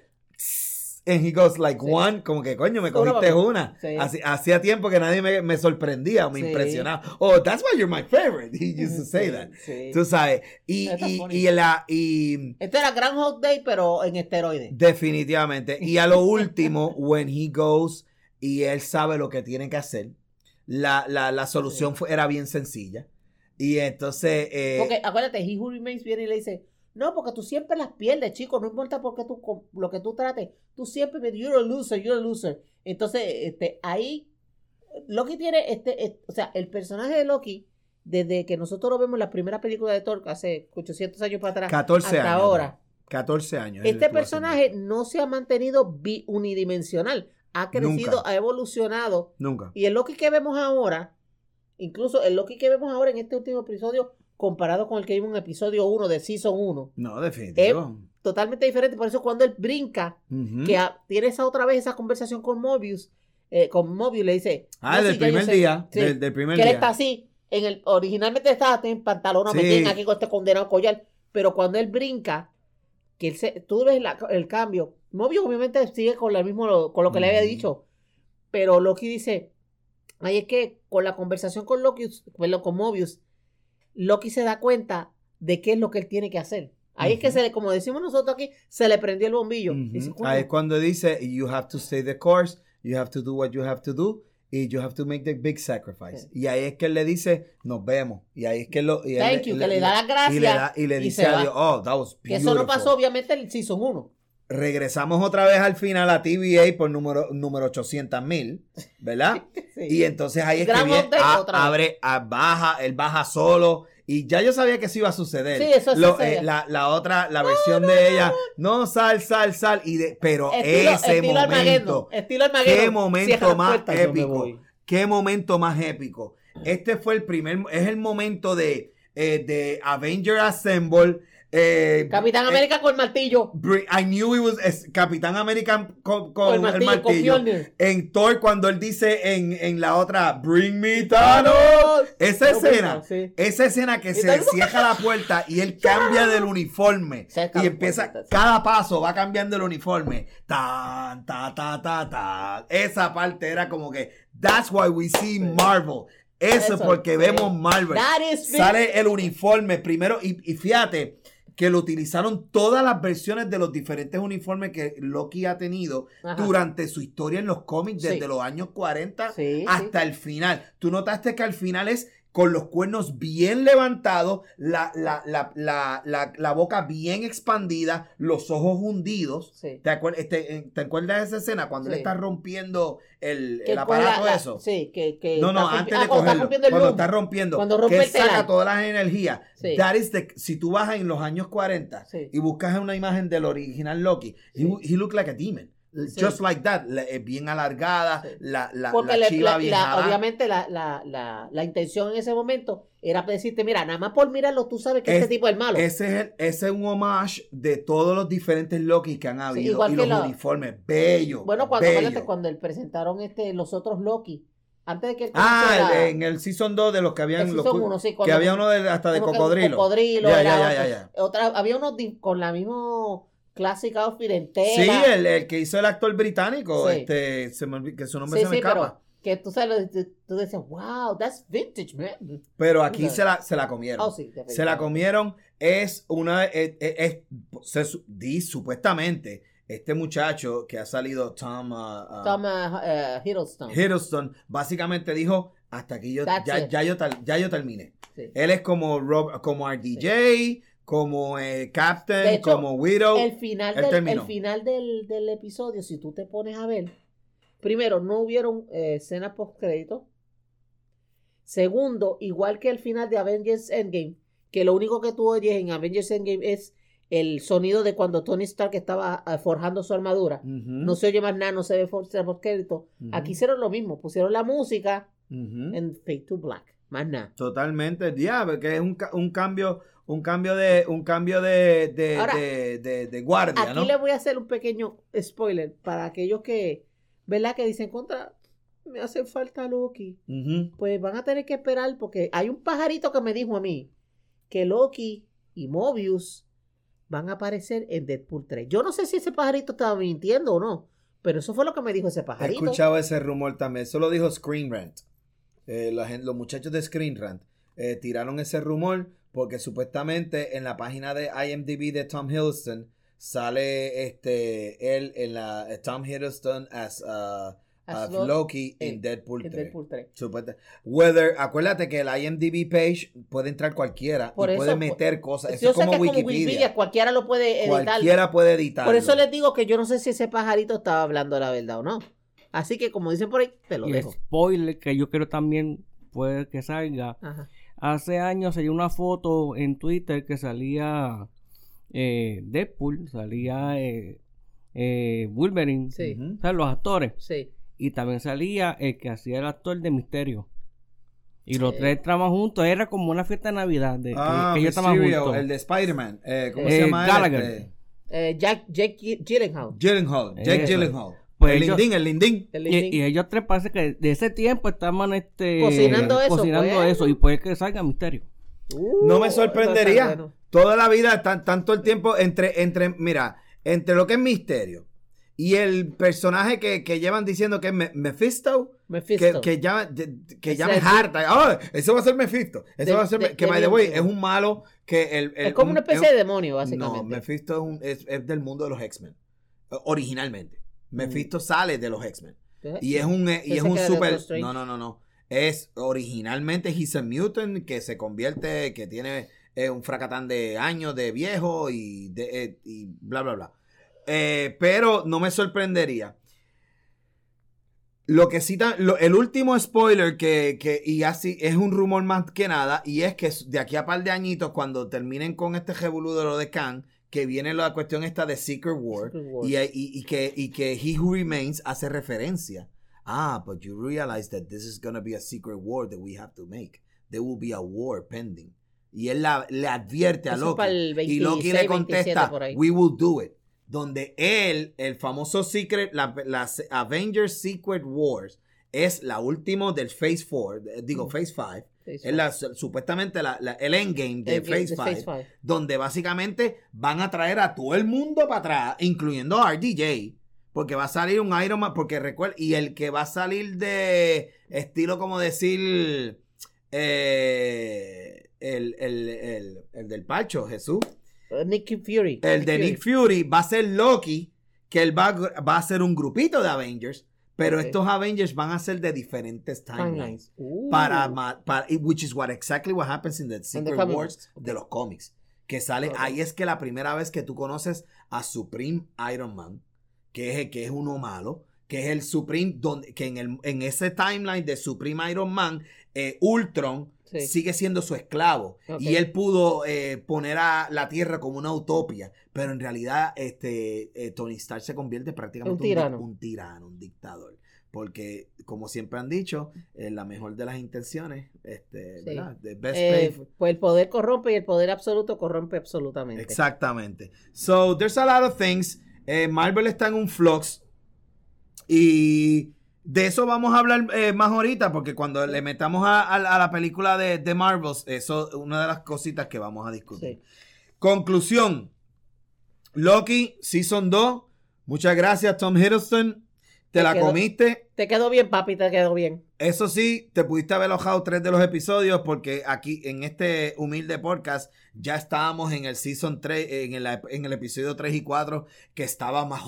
and he goes like Sí. one, como que coño, me cogiste una. Sí. Hacía tiempo que nadie me, me sorprendía o me Sí. impresionaba. Oh, that's why you're my favorite. He used to say that. Tú sabes. Y, y, y, la, y Este era Groundhog Day, pero en esteroides. definitivamente. Y a lo último, when he goes y él sabe lo que tiene que hacer, la, la, la solución fue, era bien sencilla. Y entonces, eh, Porque acuérdate, He Who Remains viene y le dice, no, porque tú siempre las pierdes, chico, no importa porque tú, lo que tú trates, tú siempre, me- you're a loser, you're a loser. Entonces, este, ahí, Loki tiene, este, o sea, el personaje de Loki, desde que nosotros lo vemos en la primera película de Thor, hace 800 años para atrás, 14 hasta años. ahora, 14 años. este personaje no se ha mantenido bi- unidimensional. ha crecido, Nunca. ha evolucionado. Nunca. Y el Loki que vemos ahora, incluso el Loki que vemos ahora en este último episodio, comparado con el que vimos en episodio 1 de Season 1, No, definitivo. totalmente diferente. Por eso cuando él brinca, que a- tiene esa otra vez esa conversación con Mobius, eh, con Mobius le dice... Ah, "No, del sí, primer sé". día. Sí, Del, del primer que él día. está así. En el, originalmente estaba en pantalón, Sí. me aquí con este condenado collar. Pero cuando él brinca, que él se, tú ves la- el cambio. Mobius obviamente sigue con, la mismo, con lo que le había dicho. Pero Loki dice, ay, es que con la conversación con Loki, con Mobius, Loki se da cuenta de qué es lo que él tiene que hacer. Ahí es que se le, como decimos nosotros aquí, se le prendió el bombillo. Ahí es cuando dice, you have to stay the course, you have to do what you have to do, y you have to make the big sacrifice. Sí. Y ahí es que él le dice, nos vemos. Y ahí es que lo... y él Thank you, que le da las gracias Y le, da- y le y dice a. Dios, oh, that was que eso no beautiful". pasó obviamente en el Season 1. Regresamos otra vez al final a TVA por número, número 800 mil, ¿verdad? Sí. Y entonces ahí es Gran que viene, update a- otra vez. abre, a- baja, él baja solo. Y ya yo sabía que eso iba a suceder. Sí, eso Lo- eh, la, la otra, la versión de ella, no, sal, sal, sal. Y de, pero Estilo, ese estilo Armageddon, momento, Estilo Armageddon. qué momento más puerta, épico. qué momento más épico. Este fue el primer, es el momento de, eh, de Avenger Assemble. Eh, Capitán eh, América con martillo. Bri- I knew it was es- Capitán América con, con Con el martillo. martillo, con Mjolnir. En Thor, cuando él dice en, en la otra, Bring me Thanos. Esa escena, sí. esa escena que se cierra la puerta y él cambia del uniforme. Y empieza, cada paso va cambiando el uniforme. Tan, ta, ta, ta, ta. Esa parte era como que, that's why we see Marvel. Eso, es Eso, porque sí. vemos Marvel. That is big. Sale el uniforme primero y, y fíjate que lo utilizaron todas las versiones de los diferentes uniformes que Loki ha tenido Ajá. durante su historia en los cómics Sí. desde los años 40 Sí, hasta el final. Tú notaste que al final es con los cuernos bien levantados, la, la, la, la, boca bien expandida, los ojos hundidos. sí. ¿Te, acuer- este, eh, ¿te acuerdas de esa escena cuando él Sí. está rompiendo el, el aparato eso? Sí, que, que No, no, está antes ah, de está cogerlo. rompiendo el Cuando está rompiendo. Cuando rompe que el saca todas las energías. Sí. That is the- si tú vas en los años 40 Sí. y buscas una imagen del original Loki, he, he looked like a demon. Sí. Just like that. La- eh, bien alargada, Sí. la, la, Porque la chiva bien obviamente la, la, la, la intención en ese momento era decirte, mira, nada más por mirarlo tú sabes que Es- este tipo es malo. Ese es, el- ese es un homage de todos los diferentes Loki que han habido. igual y que los uniformes. Bello. bueno, cuando, bello. cuando él presentaron este, los otros Loki, antes de que él Ah, el- en el Season 2 de los que habían. el los uno, sí, que había uno de, hasta de uno cocodrilo. cocodrilo, Ya, era ya, ya, otro. ya, Otra, había unos di- con la misma classic outfit entera. Sí, el, el que hizo el actor británico, Sí. este, se me que su nombre Sí, se me sí, escapa. pero que tú sabes, tú, decías, wow, that's vintage, man. Pero aquí se la, se la comieron. Oh, sí, se la comieron. Es una. Es, es- es- se di supuestamente este muchacho que ha salido, Tom, uh, uh, Tom uh, uh, Hiddleston. Hiddleston, básicamente dijo: Hasta aquí yo, ya, ya yo, tal- ya yo terminé. Él es como, Rob, como RDJ, como eh, Captain, hecho, como Widow. el final, del, el final del, del episodio, si tú te pones a ver, primero, no hubieron eh, escenas post crédito. Segundo, igual que el final de Avengers Endgame, que lo único que tú oyes en Avengers Endgame es el sonido de cuando Tony Stark estaba eh, forjando su armadura. No se oye más nada, no se ve post crédito. ujú, Aquí hicieron lo mismo, pusieron la música en Fade to Black, más nada. Totalmente, ya, porque es un, ca- un cambio, un cambio de, un cambio de, de, Ahora, de, de- de guardia, Aquí ¿no? le voy a hacer un pequeño spoiler para aquellos que, ¿verdad? Que dicen contra, me hace falta Loki. Pues van a tener que esperar porque hay un pajarito que me dijo a mí que Loki y Mobius van a aparecer en Deadpool 3. Yo no sé si ese pajarito estaba mintiendo o no, pero eso fue lo que me dijo ese He pajarito. escuchado ese rumor también. Eso lo dijo Screen Rant. Eh, la los muchachos de Screen Rant eh, tiraron ese rumor porque supuestamente en la página de IMDb de Tom Hiddleston sale este él en la eh, Tom Hiddleston as, uh, As as Lo- Loki en- in Deadpool 3. Deadpool 3. Supuesta- Whether, acuérdate que el IMDb page puede entrar cualquiera Por y eso, puede meter cosas. Eso es como que es como Wikipedia. Wikipedia, cualquiera lo puede editar. Cualquiera puede editar. Por eso les digo que yo no sé si ese pajarito estaba hablando la verdad o no. Así que como dicen por ahí, te lo Y dejo. spoiler que yo quiero también puede que salga. Ajá. Hace años salió una foto en Twitter que salía eh, Deadpool, salía eh, eh, Wolverine, Sí. O sea, los actores. Sí. Y también salía el que hacía el actor de Misterio. Y los Sí. tres estaban juntos, era como una fiesta de Navidad, de, Ah, que, Mysterio, el de Spider-Man. Eh, ¿Cómo Eh, se llama? Gallagher. Este, Eh, Jack, Jake Gy- Gyllenhaal. Gyllenhaal. Jake Eso. Gyllenhaal. Pues el ellos- lindín, el lindín. El Y, lindín. y ellos tres parece que de ese tiempo estaban este, Cocinando eso, cocinando pues. eso, y puede que salga Misterio. Uh, No me sorprendería. bueno. Toda la vida, tan- tanto el tiempo entre, entre, mira, entre lo que es misterio y el personaje que, que llevan diciendo que es Me- Mephisto, que, Mephisto. que llama, que el- harta. Ah, eso va a ser Mephisto. Eso De- va a ser, de- que de by the way, es un malo que el, el- es como un- una especie es- de demonio, No, básicamente. Mephisto es, un- es- es del mundo de los X-Men. Originalmente. Mephisto sale de los X-Men. Y es un, eh, y es un super. No, no, no, no. Es originalmente He's a Mutant que se convierte, que tiene eh, un fracatán de años de viejo y, de, eh, y bla, bla, bla. Eh, pero no me sorprendería. Lo que cita, lo- el último spoiler que, que, y así es un rumor más que nada, y es que de aquí a par de añitos, cuando terminen con este revolú de lo de Khan, que viene la cuestión esta de Secret War, Secret War. y, y- y que, y que He Who Remains hace referencia. Ah, but you realize that this is going to be a secret war that we have to make. There will be a war pending. Y él la- le advierte a Eso Loki. y Loki 26, le 27 contesta, we will do it. Donde él, el famoso secret, la, la Avengers Secret Wars, es la última del Phase 4, eh, digo. Phase 5. Es la, supuestamente la- la- el endgame de El- Phase de 5 Phase Five. donde básicamente van a traer a todo el mundo para atrás, incluyendo a RDJ, porque va a salir un Iron Man, porque recuerda, y el que va a salir de estilo como decir eh, el, el, el, el del Pacho, Jesús, Uh, Nick Fury. el de Nick Fury va a ser Loki, que él va, va a ser un grupito de Avengers, pero Ok. estos Avengers van a ser de diferentes timelines. Para, para, which is what exactly what happens in the Secret comic Wars de los cómics. Que sale, Ok. ahí es que la primera vez que tú conoces a Supreme Iron Man, que es, que es uno malo, que es el Supreme, donde, que en, el, en ese timeline de Supreme Iron Man, eh, Ultron Sí. sigue siendo su esclavo. Y él pudo eh, poner a la Tierra como una utopia, pero en realidad este, eh, Tony Stark se convierte prácticamente Un tirano. un tirano, un dictador. Porque, como siempre han dicho, eh, la mejor de las intenciones, este, Sí. ¿verdad? The best paid- pues el poder corrompe y el poder absoluto corrompe absolutamente. Exactamente. So, there's a lot of things. Marvel está en un flux. Y de eso vamos a hablar eh, más ahorita, porque cuando le metamos a, a- a la película de, de Marvels, eso es una de las cositas que vamos a discutir. Sí. Conclusión. Loki, Season 2. Muchas gracias, Tom Hiddleston. Te, Te la quedó- comiste. Te quedó bien, papi, te quedó bien. Eso sí, te pudiste haber alojado tres de los episodios porque aquí en este humilde podcast ya estábamos en el season 3, en el, en el episodio 3 y 4, que estaba más...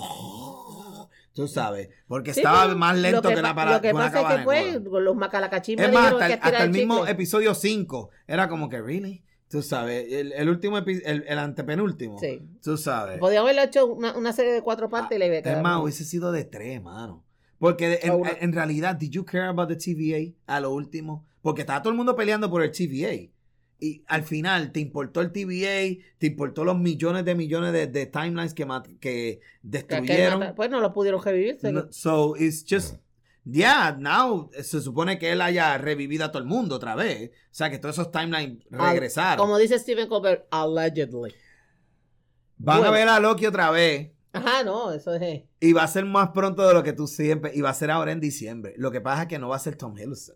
Tú sabes, porque Sí, estaba pero más lento que, la para Lo que pasa es que pues, los macalacachimbas Es más, hasta, que el- hasta mismo episodio 5 era como que, ¿really? Tú sabes, el, el último, el, el antepenúltimo. Sí. Tú sabes. Podía haberlo hecho una, una serie de cuatro partes y le hubiera Es quedado más, hubiese sido de tres, mano. Porque en, Ah, en realidad, ¿did you care about the TVA a lo último? Porque estaba todo el mundo peleando por el TVA. Y al final, ¿te importó el TVA? ¿Te importó los millones de millones de, de timelines que, que destruyeron? Pues no lo pudieron revivir. No, so, it's just... Yeah, now se supone que él haya revivido a todo el mundo otra vez. O sea, que todos esos timelines regresaron. Como dice Stephen Colbert, allegedly. Van a ver a Loki otra vez. Ajá, no, eso es. Y va a ser más pronto de lo que tú siempre. Y va a ser ahora en diciembre. Lo que pasa es que no va a ser Tom Hiddleston.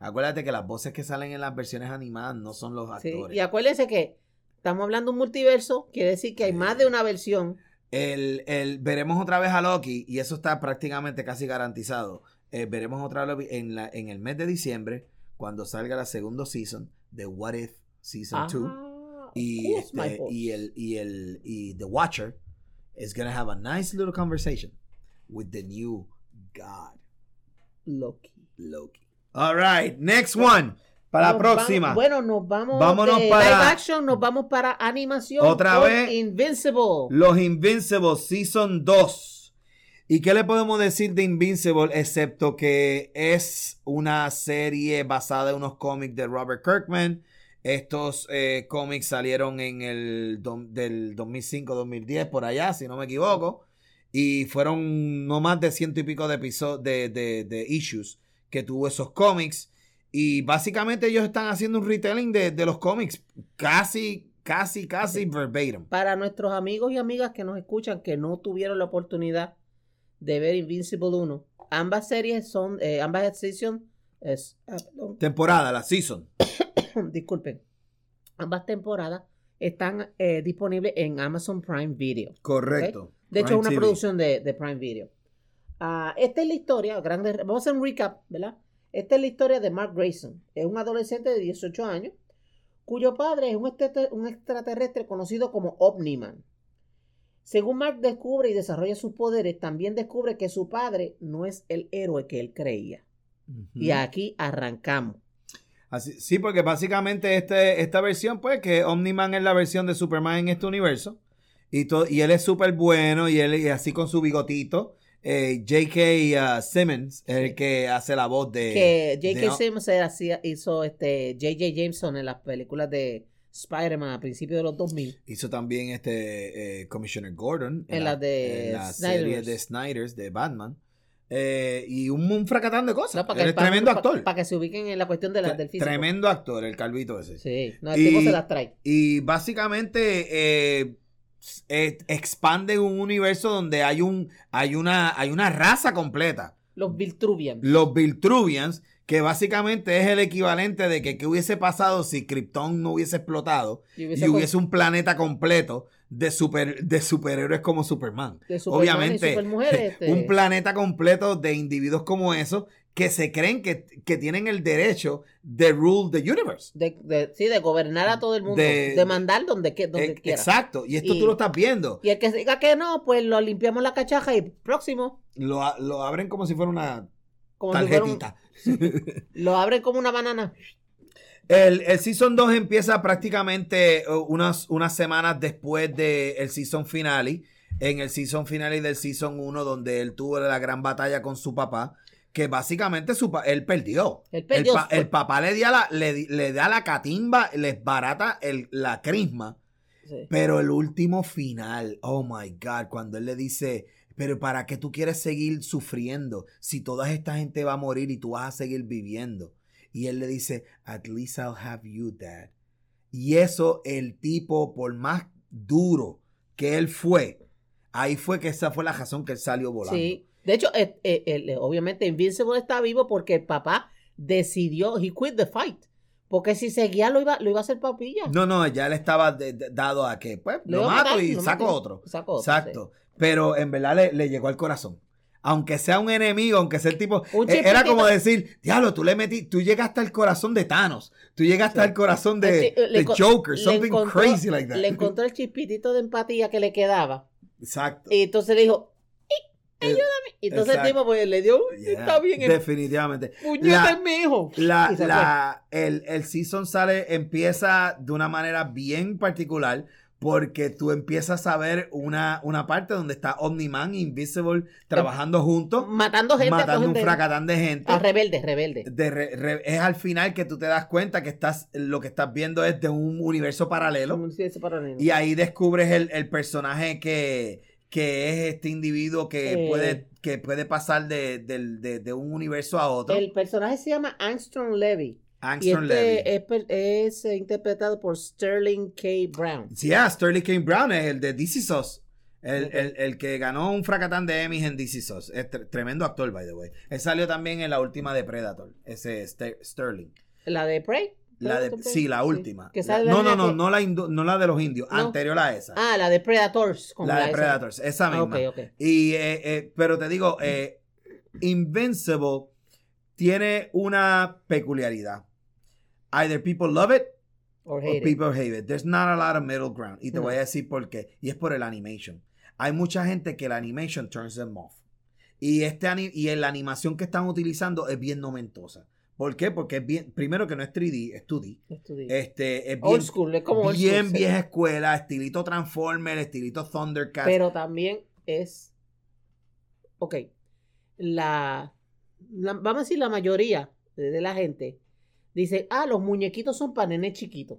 Acuérdate que las voces que salen en las versiones animadas no son los Sí, actores. Y acuérdense que estamos hablando de un multiverso, quiere decir que hay más de una versión. El, el- veremos otra vez a Loki. Y eso está prácticamente casi garantizado. Eh, veremos otra vez en, la, en el mes de diciembre. Cuando salga la segunda season de What If Season 2. Ah, Y, este, y, el, y, el, y The Watcher is going to have a nice little conversation with the new God. Loki. Loki. All right, next one. Para la próxima. vamos- bueno, nos vamos Vámonos de para- live action, nos vamos para animación. Otra vez. Invincible. Los Invincibles Season 2. ¿Y qué le podemos decir de Invincible excepto que es una serie basada en unos cómics de Robert Kirkman? Estos eh, cómics salieron en el do- del 2005-2010 por allá, si no me equivoco. Y fueron no más de ciento y pico de episodios de, de, de issues que tuvo esos cómics. Y básicamente ellos están haciendo un retelling de, de los cómics. Casi, casi, casi verbatim. Para nuestros amigos y amigas que nos escuchan que no tuvieron la oportunidad de ver Invincible 1, ambas series son, eh, ambas seasons, es, ah, Temporada, la season. disculpen, ambas temporadas están eh, disponibles en Amazon Prime Video. Correcto. De hecho, es una TV. producción de, de Prime Video. Ah, esta es la historia, grande, vamos a hacer un recap, ¿verdad? Esta es la historia de Mark Grayson. Es un adolescente de 18 años cuyo padre es un, extrater- un extraterrestre conocido como Omniman. Según Mark descubre y desarrolla sus poderes, también descubre que su padre no es el héroe que él creía. Y aquí arrancamos. Así- sí, porque básicamente este, esta versión, pues, que Omniman es la versión de Superman en este universo. Y, y él es súper bueno y él y así con su bigotito. Eh, J.K. uh, Simmons es el que hace la voz de... que J.K. Simmons era- hacía- hizo este J.J. Jameson en las películas de Spider-Man a principios de los 2000. Hizo también este eh, Commissioner Gordon En la de en la serie de Snyder's de Batman. Eh, y un, un fracatán de cosas. No, para Él que, es tremendo para- actor. Para que se ubiquen en la cuestión de la, del físico. Tremendo actor, el calvito ese. Sí, no, el Y- tipo se las trae. Y básicamente eh, eh, expande un universo donde hay un hay una hay una raza completa, Los Viltruvian. los Viltruvians, que básicamente es el equivalente de que qué hubiese pasado si Krypton no hubiese explotado Y y hubiese un planeta completo de super de superhéroes como Superman. de Superman y Obviamente, Supermujeres, este, un planeta completo de individuos como esos que se creen que, que tienen el derecho de rule the universe. de, de- sí, de gobernar a todo el mundo. De- De, mandar donde, donde Eh, quiera. Exacto, y esto Y- tú lo estás viendo. Y el que diga que no, pues lo limpiamos la cachaja y próximo. Lo, lo abren como si fuera una Como si fuera un- tarjetita. lo abren como una banana. El, el Season 2 empieza prácticamente uh, unas, unas semanas después del Season Finale. En el Season Finale del Season 1, donde él tuvo la gran batalla con su papá. Que básicamente su pa- él perdió. Él perdió. El, pa- el papá le, da la, le, le da la catimba, les barata el, la crisma. Sí. Pero el último final, oh my God, cuando él le dice, pero ¿para qué tú quieres seguir sufriendo si toda esta gente va a morir y tú vas a seguir viviendo? Y él le dice, at least I'll have you, dad. Y eso, el tipo, por más duro que él fue, ahí fue que esa fue la razón que él salió volando. Sí. De hecho, eh, eh, eh, obviamente Invincible está vivo porque el papá decidió, he quit the fight. Porque si seguía lo iba, lo iba a hacer papilla. No, no, ya él estaba de- de- dado a que, pues, Lo mato matar, y lo saco otro. Saco otro, Exacto. Pero en verdad le, le llegó al corazón. Aunque sea un enemigo, aunque sea el tipo. Era como decir, diablo, tú le metí, tú llegaste al corazón de Thanos. Tú llegaste Sí. al corazón de, le de Joker, le something encontró- crazy like that. Le encontró el chispitito de empatía que le quedaba. Exacto. Y entonces le dijo, Eh, y entonces Exacto. el tipo pues, le dio, yeah, está bien, Definitivamente. puñeta es mi hijo. La, la, el, el season sale, empieza de una manera bien particular porque tú empiezas a ver una, una parte donde está Omniman e Invisible trabajando juntos, Matando gente, matando un gente. fracatán de gente. A rebelde, rebelde. De re- re- es al final que tú te das cuenta que estás, lo que estás viendo es de un universo paralelo. Sí, ese para nene. Y ahí descubres el, el personaje que, que es este individuo que, Eh. puede, que puede pasar de, de- de un universo a otro. El personaje se llama Armstrong Levy. Y Angstrom este Levy. es, eh, interpretado por Sterling K. Brown. Sí, ah, Sterling K. Brown es el de DC SOS. El, el- el que ganó un fracatán de Emmys en DC SOS. Es tre- tremendo actor, by the way. Él salió también en la última de Predator. Ese Ster- Sterling. La de Prey. La de, sí, la última. La- no, no, no, que- no la, no la de los indios. No. Anterior a esa. Ah, la de Predators. como la de. Predators. Esa Ah, misma. Y, eh, eh, pero te digo, eh, Invincible tiene una peculiaridad. Either people love it Or or hate it. people hate it. There's not a lot of middle ground. Y te No. voy a decir por qué. Y es por el animation. Hay mucha gente que la animation turns them off. Y, este y la animación que están utilizando es bien noventosa. ¿Por qué? Porque es bien, primero que no es 3D, es 2D. Estudié. Este, es bien, Old school, es como old bien school, sí. vieja escuela, estilito Transformer, estilito Thundercats. Pero también es. Ok. La, la- Vamos a decir, la mayoría de de la gente dice: Ah, los muñequitos son para nenes chiquitos.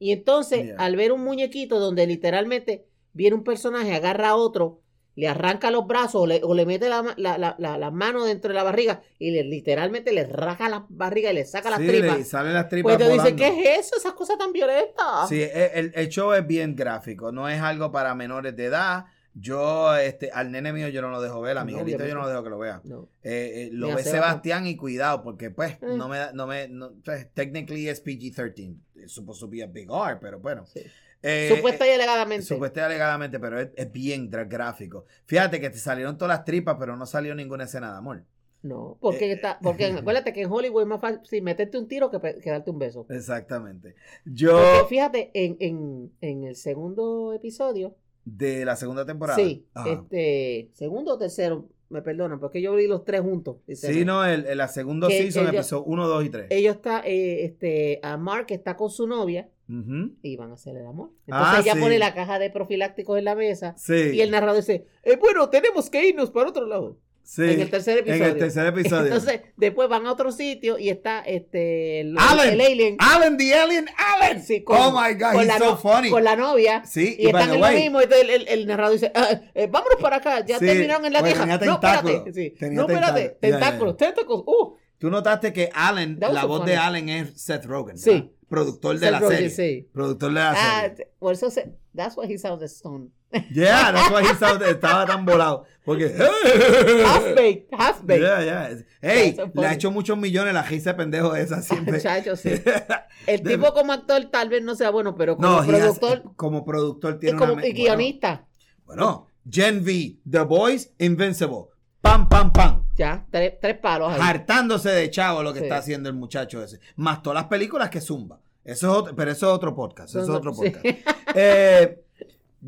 Y entonces, Yeah. al ver un muñequito donde literalmente viene un personaje, agarra a otro le arranca los brazos o le, o le mete la, la, la, la, mano dentro de la barriga y le, literalmente le raja la barriga y le saca las Sí, tripas. le salen las tripas Pues te dice. ¿qué es eso? Esas cosas tan violentas. Sí, e- el, el show es bien gráfico, no es algo para menores de edad. Yo, este, al nene mío yo no lo dejo ver, a No, Miguelito yo yo no no. lo dejo que lo vea. No. Eh, eh, lo Ni ve Sebastián. Y cuidado, porque pues Eh. no me da, no me, no, pues, technically es PG-13. It's supposed to be a big R, pero bueno. Sí. Eh, Supuesta y alegadamente. Supuestamente alegadamente, pero es, es bien gráfico. Fíjate que te salieron todas las tripas, pero no salió ninguna escena de amor. No, porque, Eh, está, porque acuérdate que en Hollywood es más fácil meterte un tiro que, que darte un beso. Exactamente. Porque Yo, fíjate, en, en, en el segundo episodio, de la segunda temporada. sí, Ajá. este, segundo o tercero, me perdonan, porque yo vi los tres juntos. Sí, no, el, el- la segunda Que season, ellos- episodio 1, 2 y 3. Ellos está, eh, este, a Mark está con su novia y van a hacer el amor. Entonces Ah, ella sí. pone la caja de profilácticos en la mesa Sí. y el narrador dice, eh, bueno, tenemos que irnos para otro lado. sí, en el tercer En episodio. el tercer episodio. Entonces, después van a otro sitio y está este el, el alien Alan, the alien, Alan. Sí, con- oh my God, con he's la so no- funny. con la novia. Sí, Y y están en lo mismo. Entonces el, el- el narrador dice, "Ah, eh, vámonos para acá, ya Sí, terminaron en la tenía No, espérate. Sí. tenía No, espérate. Tentáculos, tentáculos. Uh, Tú notaste que Allen, That la voz funny. de Allen es Seth Rogen. Sí. ¿verdad? Productor de Seth la Rogen, serie. sí. Productor de la ah, serie. por eso se, that's why he sounds stone. Yeah, that's why he sounded- estaba tan volado. Porque. half baked, half baked. Yeah, yeah. Hey, so le ha hecho muchos millones la risa pendejo esa siempre. Muchacho, sí. El tipo como actor tal vez no sea bueno, pero como no, he has- productor como productor y tiene como una. y guionista. Bueno, Gen V, The Boys, Invincible. Pam, pam, pam. Ya, tres, tres palos ahí. Hartándose de chavo lo que Sí. está haciendo el muchacho ese. Más todas las películas que zumba. Eso es otro, pero eso es otro podcast. Eso es otro sí. podcast. Eh,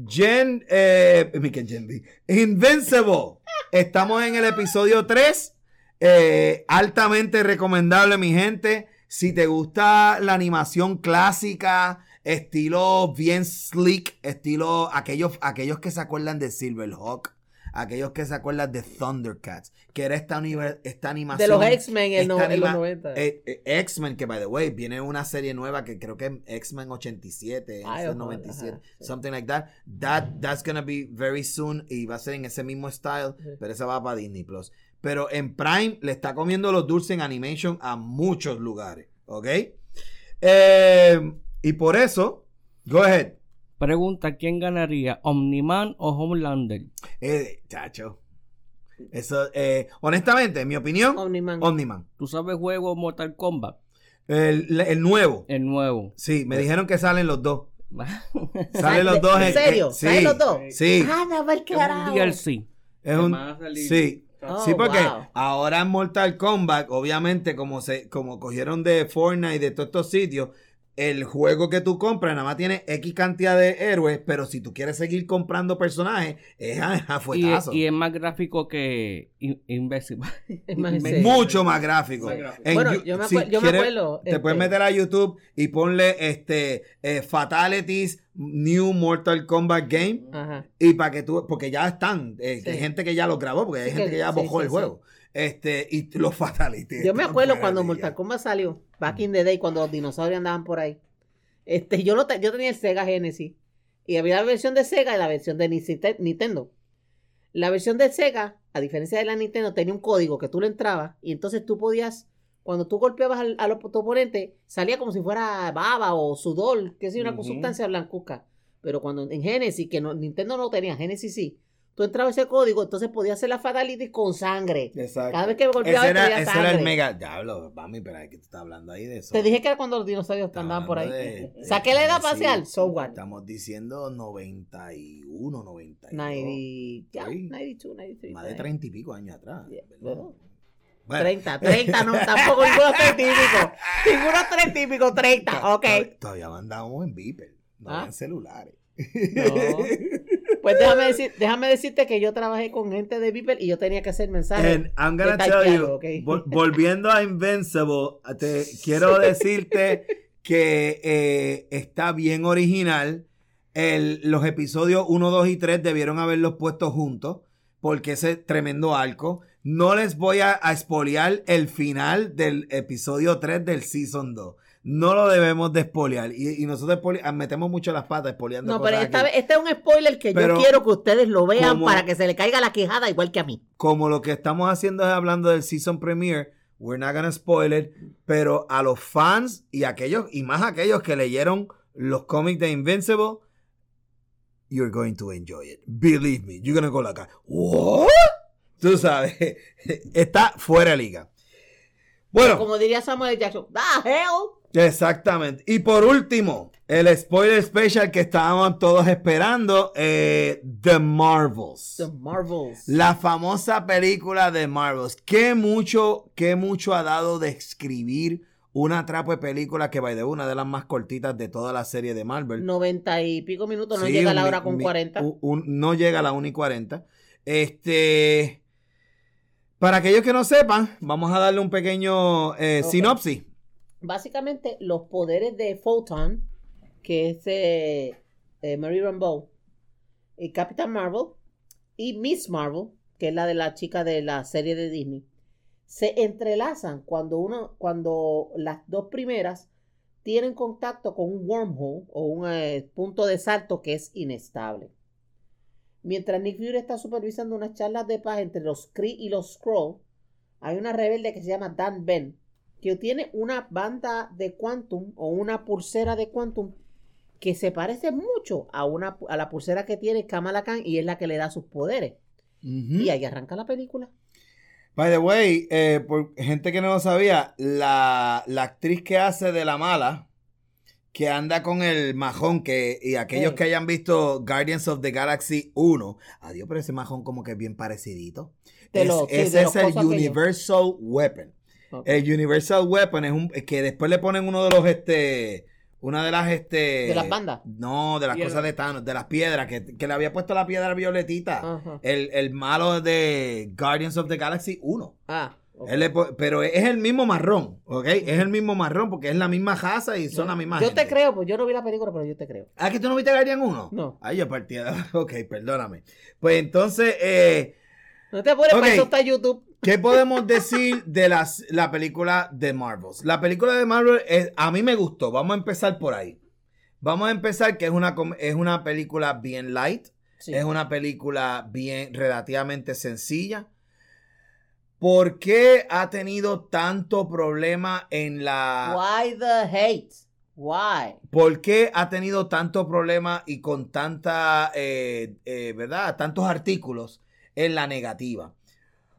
Gen, eh, Gen V. Invincible. Estamos en el episodio 3. Eh, altamente recomendable, mi gente. Si te gusta la animación clásica, estilo bien slick, estilo aquellos, aquellos que se acuerdan de Silverhawk, aquellos que se acuerdan de Thundercats, que era esta, esta animación. De los X-Men en, no- en los anima- 90. eh, eh, X-Men, que by the way, viene una serie nueva que creo que es X-Men 87, Ay, ese ojalá, 97, ajá, sí. something like that. That that's gonna be very soon y va a ser en ese mismo style, Sí. pero esa va para Disney Plus. Pero en Prime le está comiendo los dulces en animation a muchos lugares, ¿ok? Eh, y por eso, go ahead. Pregunta, ¿quién ganaría? ¿Omniman o Homelander? Eh, chacho. Eso, eh, honestamente, en mi opinión, Omniman. Omniman. ¿Tú sabes juego Mortal Kombat? El, el nuevo. El nuevo. Sí, me dijeron que salen los dos. Salen los ¿de- dos ¿En serio? sí, ¿Salen los dos? Sí, Ah, no, va el Es un. DLC. es un sí. Oh, sí, porque wow. ahora en Mortal Kombat, obviamente, como se, como cogieron de Fortnite y de todos estos sitios, el juego que tú compras nada más tiene X cantidad de héroes, pero si tú quieres seguir comprando personajes, es a, a Y, y es más gráfico que In- serio. Mucho más gráfico. Más gráfico. En Bueno, yo me, si yo me quieres, acuerdo. Te este, puedes meter a YouTube y ponle este eh, Fatalities New Mortal Kombat Game. Ajá. Y para que tú, porque ya están, eh, hay gente que ya los grabó, porque hay Sí, gente que- que ya sí, bojó sí, el sí. juego. Este, y los fatalities. Yo me acuerdo cuando Mortal. Kombat salió, back in the day, cuando los dinosaurios andaban por ahí. Este, yo, te- yo tenía el Sega Genesis. Y había la versión de Sega y la versión de Nintendo-. La versión de Sega, a diferencia de la Nintendo, tenía un código que tú le entrabas y entonces tú podías, cuando tú golpeabas al, al tu oponente, salía como si fuera baba o sudor, que es una Ujú. sustancia blancuzca. Pero cuando en Genesis, que no, Nintendo no tenía, Genesis sí, tú entrabas ese código, entonces podías hacer la fatality con sangre. Exacto. Cada vez que golpeaba ese era, ese sangre. era el mega. Diablo, mami, pero hay que tú estás hablando ahí de eso. Te dije que era cuando los dinosaurios Estamos andaban por ahí. hablando de- Saqué la edad parcial, so what? Estamos diciendo 91, 92. 90, ya, Sí. 92, 93. Más de 30 y pico años atrás. Yeah, ¿verdad? bueno. Bueno. 30, 30, no, tampoco ninguno tres típicos. Ninguno tres típicos, 30, ok. Todavía- mandábamos en Viper, no Ah. en celulares. No. Pues déjame, decir, déjame decirte que yo trabajé con gente de Viper y yo tenía que hacer mensajes. And I'm gonna tell you, vol- volviendo a Invincible, te quiero decirte que eh, está bien original. El- los episodios 1, 2 y 3 debieron haberlos puesto juntos porque ese tremendo arco. No les voy a, a espolear el final del episodio 3 del Season 2. No lo debemos de espolear. Y, y nosotros ah, metemos mucho las patas espoleando No, pero esta aquí. este es un spoiler que Pero yo quiero que ustedes lo vean como- para que se le caiga la quejada igual que a mí. Como lo que estamos haciendo es hablando del season premiere, we're not gonna spoil it, pero a los fans y aquellos, y más aquellos que leyeron los cómics de Invincible, you're going to enjoy it. Believe me. You're gonna go like, what? Tú sabes, está fuera de liga. Bueno, Como diría Samuel Jackson, ¡the hell! Exactamente. Y por último, el spoiler special que estábamos todos esperando, eh, The Marvels. The Marvels. La famosa película de Marvels. Qué mucho, qué mucho ha dado de escribir una trapo de película que va de una de las más cortitas de toda la serie de Marvel. 90 y pico minutos, no Sí, llega a la hora con mi- 40. un- un- no llega a la 1 y 40. Este. Para aquellos que no sepan, vamos a darle un pequeño eh, sinopsis. Básicamente, los poderes de Photon, que es eh, eh, Mary Rambeau, y Captain Marvel, y Miss Marvel, que es la de la chica de la serie de Disney, se entrelazan cuando uno, cuando las dos primeras tienen contacto con un wormhole o un eh, punto de salto que es inestable. Mientras Nick Fury está supervisando unas charlas de paz entre los Kree y los Skrull, hay una rebelde que se llama Dan Ben, que tiene una banda de Quantum o una pulsera de Quantum que se parece mucho a, una, a la pulsera que tiene Kamala Khan y es la que le da sus poderes. Y ahí arranca la película. By the way, eh, por gente que no lo sabía, la, la actriz que hace de la mala, que anda con el majón, que, y aquellos que hayan visto Guardians of the Galaxy 1, adiós, pero ese majón como que es bien parecidito. De Es- sí, ese es el. Universal Weapon. El Universal Weapon es un, que después le ponen uno de los, este, una de las, este... ¿De las bandas? No, de las cosas de Thanos, de las piedras, que, que le había puesto la piedra violetita. El, el malo de Guardians of the Galaxy 1. Ah. Él le pero es el mismo marrón, ¿ok? Es el mismo marrón porque es la misma raza y son la misma Yo gente. te creo, pues yo no vi la película, pero yo te creo. ¿Ah, que tú no viste Guardian 1? No. Ay, yo partía. Ok, perdóname. Pues entonces, eh, No te apures, Ok. para eso está YouTube. ¿Qué podemos decir de las, la película de Marvels? La película de Marvel es- a mí me gustó. Vamos a empezar por ahí. Vamos a empezar que es una, es una película bien light. Sí. Es una película bien relativamente sencilla. ¿Por qué ha tenido tanto problema en la... Why the hate? Why? ¿Por qué ha tenido tanto problema y con tanta, eh, eh, ¿verdad? Tantos artículos en la negativa?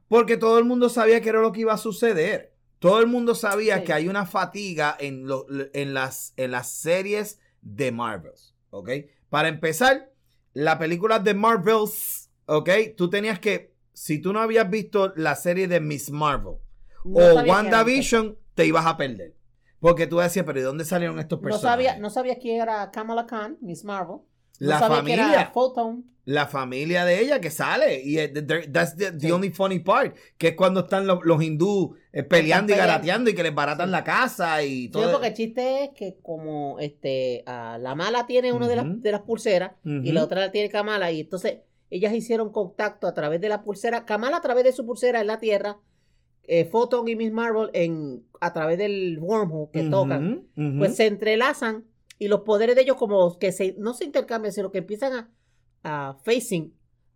Porque todo el mundo sabía que era lo que iba a suceder. Todo el mundo sabía Sí. que hay una fatiga en, lo- en, las, en las series de Marvels, ¿ok? Para empezar, la película de Marvels, ¿ok? Tú tenías que, si tú no habías visto la serie de Miss Marvel No o WandaVision, te ibas a perder. Porque tú decías, pero ¿de dónde salieron estos No personajes? sabía, no sabía quién era Kamala Khan, Miss Marvel. La familia. La familia de ella que sale. Y that's the, the Sí. only funny part. Que es cuando están los, los hindú eh, peleando y garateando y que les baratan Sí. la casa y Sí, todo. porque el chiste es que como este la mala tiene una de, las, de las pulseras y la otra la tiene Kamala y entonces ellas hicieron contacto a través de la pulsera. Kamala a través de su pulsera en la Tierra, eh, Photon y Miss Marvel en, a través del wormhole que tocan, pues se entrelazan y los poderes de ellos como que se, no se intercambian, sino que empiezan a, a facing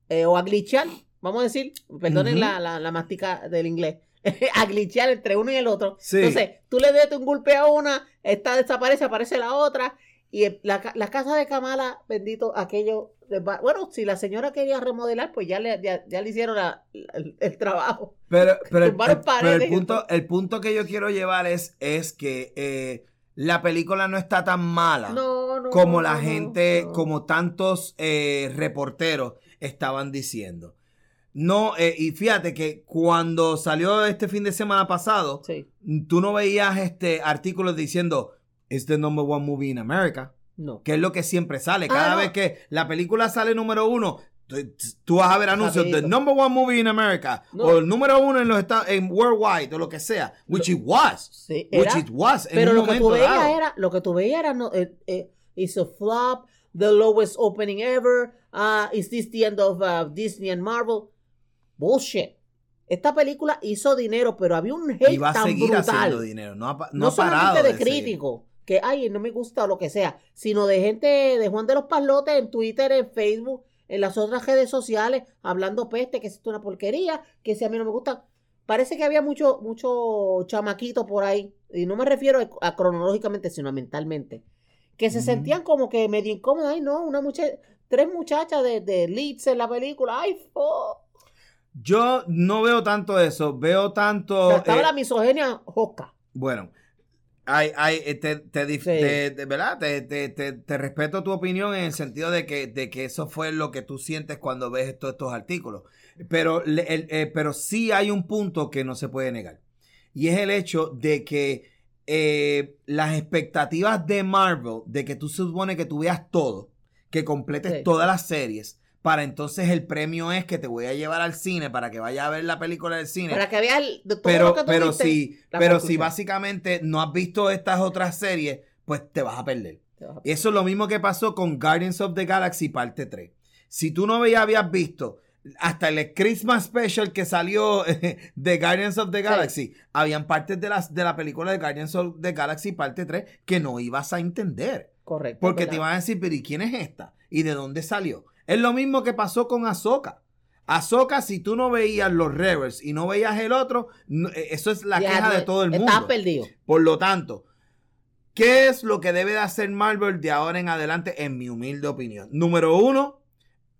eh, o a glitchar, vamos a decir, perdonen la, la, la mastica del inglés, a glitchar entre uno y el otro. Sí. Entonces, tú le das un golpe a una, esta desaparece, aparece la otra. Y el- la, la casa de Kamala, bendito, aquello. Bueno, si la señora quería remodelar, pues ya le, ya, ya le hicieron la- la- el, el trabajo. Pero, pero, punto, el punto que yo quiero llevar es, es que eh, la película no está tan mala. No, no. como la gente, como tantos eh, reporteros estaban diciendo. No, eh, y fíjate que cuando salió este fin de semana pasado, Sí, tú no veías este artículos diciendo it's the number one movie in America, no. que es lo que siempre sale. Ah, Cada no. vez que la película sale número uno, tú, vas a ver anuncios de Rapidito. number one movie in America No. o el número uno en los Estados, en worldwide o lo que sea, which it was, Sí, which era- it was. en pero un lo que tú veías era, lo que tú veías era, no, eh, eh, it's a flop, the lowest opening ever, uh, is this the end of uh, Disney and Marvel? Bullshit. Esta película hizo dinero, pero había un hate Y va a tan seguir brutal. haciendo dinero. No ha, no no ha parado. solamente de, seguir. críticos, que ay, no me gusta o lo que sea, sino de gente de Juan de los Palotes en Twitter, en Facebook, en las otras redes sociales, hablando peste, que es una porquería, que si a mí no me gusta. Parece que había mucho, mucho chamaquito por ahí, y no me refiero a, a cronológicamente, sino a mentalmente, que se sentían como que medio incómodas, ay no, una muchacha, tres muchachas de, de en la película, ay, fo. Yo no veo tanto eso. Veo O tanto. sea, estaba eh, la misoginia joca. Bueno, hay, hay, eh, te, te Sí. te- te- ¿verdad? Te, te- te- te respeto tu opinión en el sentido de que, de que eso fue lo que tú sientes cuando ves esto- estos artículos. Pero, el- eh, pero sí hay un punto que no se puede negar. Y es el hecho de que eh, las expectativas de Marvel, de que tú se supone que tú veas todo, que completes Sí. todas las series, para entonces el premio es que te voy a llevar al cine para que vayas a ver la película del cine Para que veas el- todo pero, lo que tú pero viste, si, pero si básicamente no has visto estas otras series, pues te vas a perder. vas a- Eso es lo mismo que pasó con Guardians of the Galaxy parte 3. Si tú no ya habías visto hasta el Christmas Special que salió de Guardians of the Galaxy, habían partes de, las, de la película de Guardians of the Galaxy parte 3 que no ibas a entender. Correcto. Porque ¿verdad? te iban a decir, pero ¿y quién es esta? ¿Y de dónde salió? Es lo mismo que pasó con Ahsoka. Ahsoka, si tú no veías los Revers y no veías el otro, no- eh, eso es la Ya, queja de todo el mundo. perdido. Por lo tanto, ¿qué es lo que debe de hacer Marvel de ahora en adelante, en mi humilde opinión? Número uno,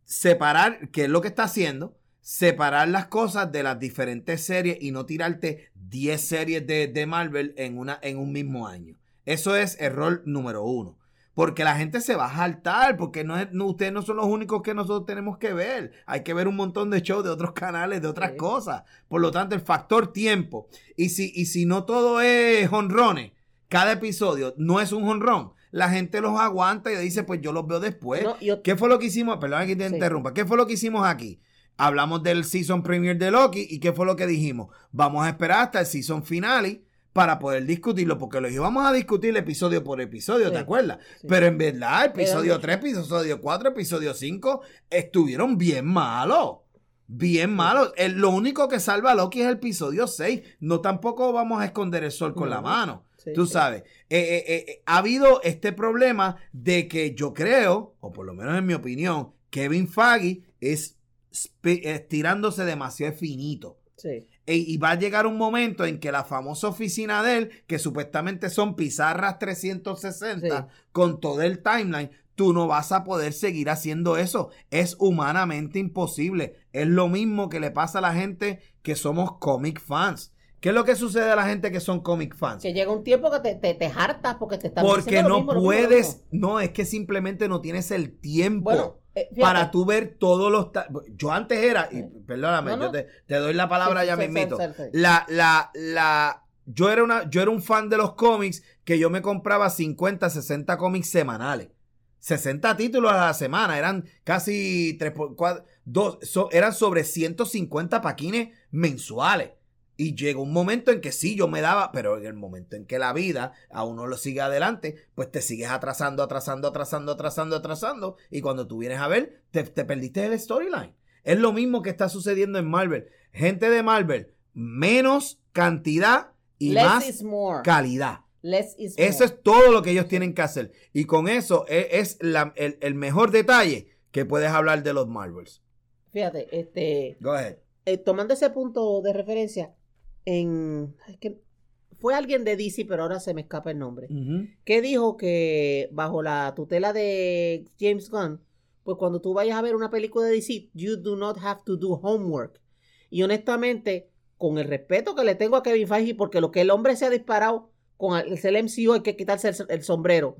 separar, ¿qué es lo que está haciendo? Separar las cosas de las diferentes series y no tirarte 10 series de, de Marvel en, una, en un mismo año. Eso es error número uno. Porque la gente se va a saltar, porque no es, no, ustedes no son los únicos que nosotros tenemos que ver. Hay que ver un montón de shows de otros canales, de otras Sí. cosas. Por lo tanto, el factor tiempo. Y si, y si no todo es honrones, cada episodio no es un honrón, la gente los aguanta y dice, pues yo los veo después. No, yo- ¿Qué fue lo que hicimos? Perdón que te Sí. interrumpa. ¿Qué fue lo que hicimos aquí? Hablamos del season premiere de Loki y ¿qué fue lo que dijimos? Vamos a esperar hasta el season finale para poder discutirlo, porque lo íbamos a discutir episodio por episodio, ¿te acuerdas? Sí. Pero en verdad, episodio mucho. 3, episodio 4, episodio 5 estuvieron bien malos. Bien malos. El- lo único que salva a Loki es el episodio 6. No tampoco vamos a esconder el sol con la No. mano. Sí, Tú sabes, eh, eh, eh, ha habido este problema de que yo creo, o por lo menos en mi opinión, Kevin Feige es estirándose demasiado finito. Sí. E- y va a llegar un momento en que la famosa oficina de él, que supuestamente son pizarras 360 Sí. con todo el timeline, tú no vas a poder seguir haciendo eso. Es humanamente imposible. Es lo mismo que le pasa a la gente que somos comic fans. ¿Qué es lo que sucede a la gente que son comic fans? Que llega un tiempo que te, te, te hartas porque te están Porque diciendo lo no mismo, lo mismo, lo puedes, mismo. no, es que simplemente no tienes el tiempo Bueno, eh, para tú ver todos los... Yo antes era, y perdóname, No, no. yo te, te doy la palabra Sí, ya sí, mismito. sí. La, la, la, yo era una, yo era un fan de los cómics que yo me compraba 50, 60 cómics semanales. 60 títulos a la semana, eran casi 3 por 4, dos, so- eran sobre 150 paquines mensuales. Y llegó un momento en que sí, yo me daba, pero en el momento en que la vida a uno lo sigue adelante, pues te sigues atrasando, atrasando, atrasando, atrasando, atrasando. Y cuando tú vienes a ver, te, te perdiste el storyline. Es lo mismo que está sucediendo en Marvel. Gente de Marvel, menos cantidad y Less más calidad. Less is Eso es todo lo que ellos tienen que hacer. Y con eso e- es, la- el, el mejor detalle que puedes hablar de los Marvels. Fíjate, este, Go ahead. eh, tomando ese punto de referencia, en, es que fue alguien de DC, pero ahora se me escapa el nombre, que dijo que bajo la tutela de James Gunn, pues cuando tú vayas a ver una película de DC, you do not have to do homework. Y honestamente, con el respeto que le tengo a Kevin Feige, porque lo que el hombre se ha disparado con el, el MCU hay que quitarse el, el sombrero.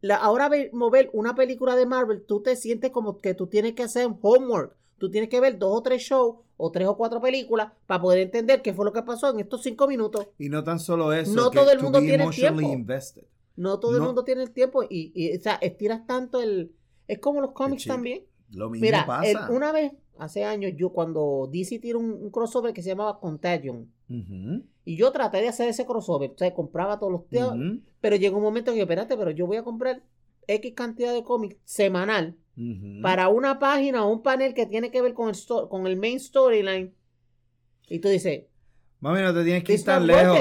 La, ahora ver, mover una película de Marvel, tú te sientes como que tú tienes que hacer homework. Tú tienes que ver dos o tres shows o tres o cuatro películas para poder entender qué fue lo que pasó en estos cinco minutos. Y no tan solo eso. No que todo el mundo tiene el tiempo. invested. No todo el mundo tiene el tiempo y, y, o sea, estiras tanto el... Es como los cómics también. Lo mismo Mira, pasa. el- una vez, hace años, yo cuando DC tiró un, un crossover que se llamaba Contagion. Y yo traté de hacer ese crossover. O sea, compraba todos los ujú, Pero llegó un momento que yo, espérate, pero yo voy a comprar X cantidad de cómics semanal para una página o un panel que tiene que ver con el, con el main storyline. Y tú dices, Mami, no te tienes que ir tan lejos.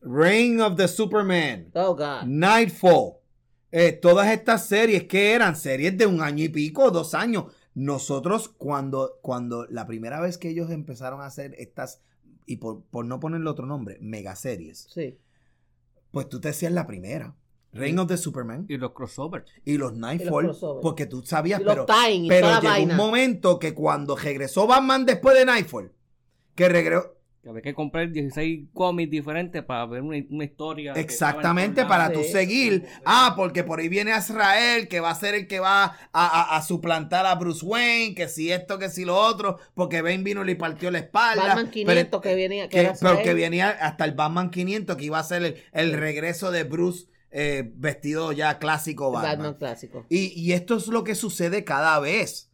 Reign of the Superman. oh God. Nightfall. Eh, todas estas series que eran series de un año y pico, dos años. Nosotros cuando, cuando la primera vez que ellos empezaron a hacer estas, y por, por no ponerle otro nombre, megaseries, Sí. pues tú te decías la primera. Reign of the Superman Y los crossovers. y los Nightfall, porque tú sabías, Y los pero, pero llegó vaina. un momento que cuando regresó Batman después de Nightfall, que regresó, Que había que comprar 16 cómics diferentes para ver una, una historia. Exactamente, para tú seguir. Ah, porque por ahí viene Azrael, que va a ser el que va a, a- a suplantar a Bruce Wayne, que si esto, que si lo otro, porque Bane vino y le partió la espalda. Batman pero- 500 que venía. Que pero que venía hasta el Batman 500, que iba a ser el, el regreso de Bruce eh, vestido ya clásico Batman. Batman clásico. Y, y esto es lo que sucede cada vez.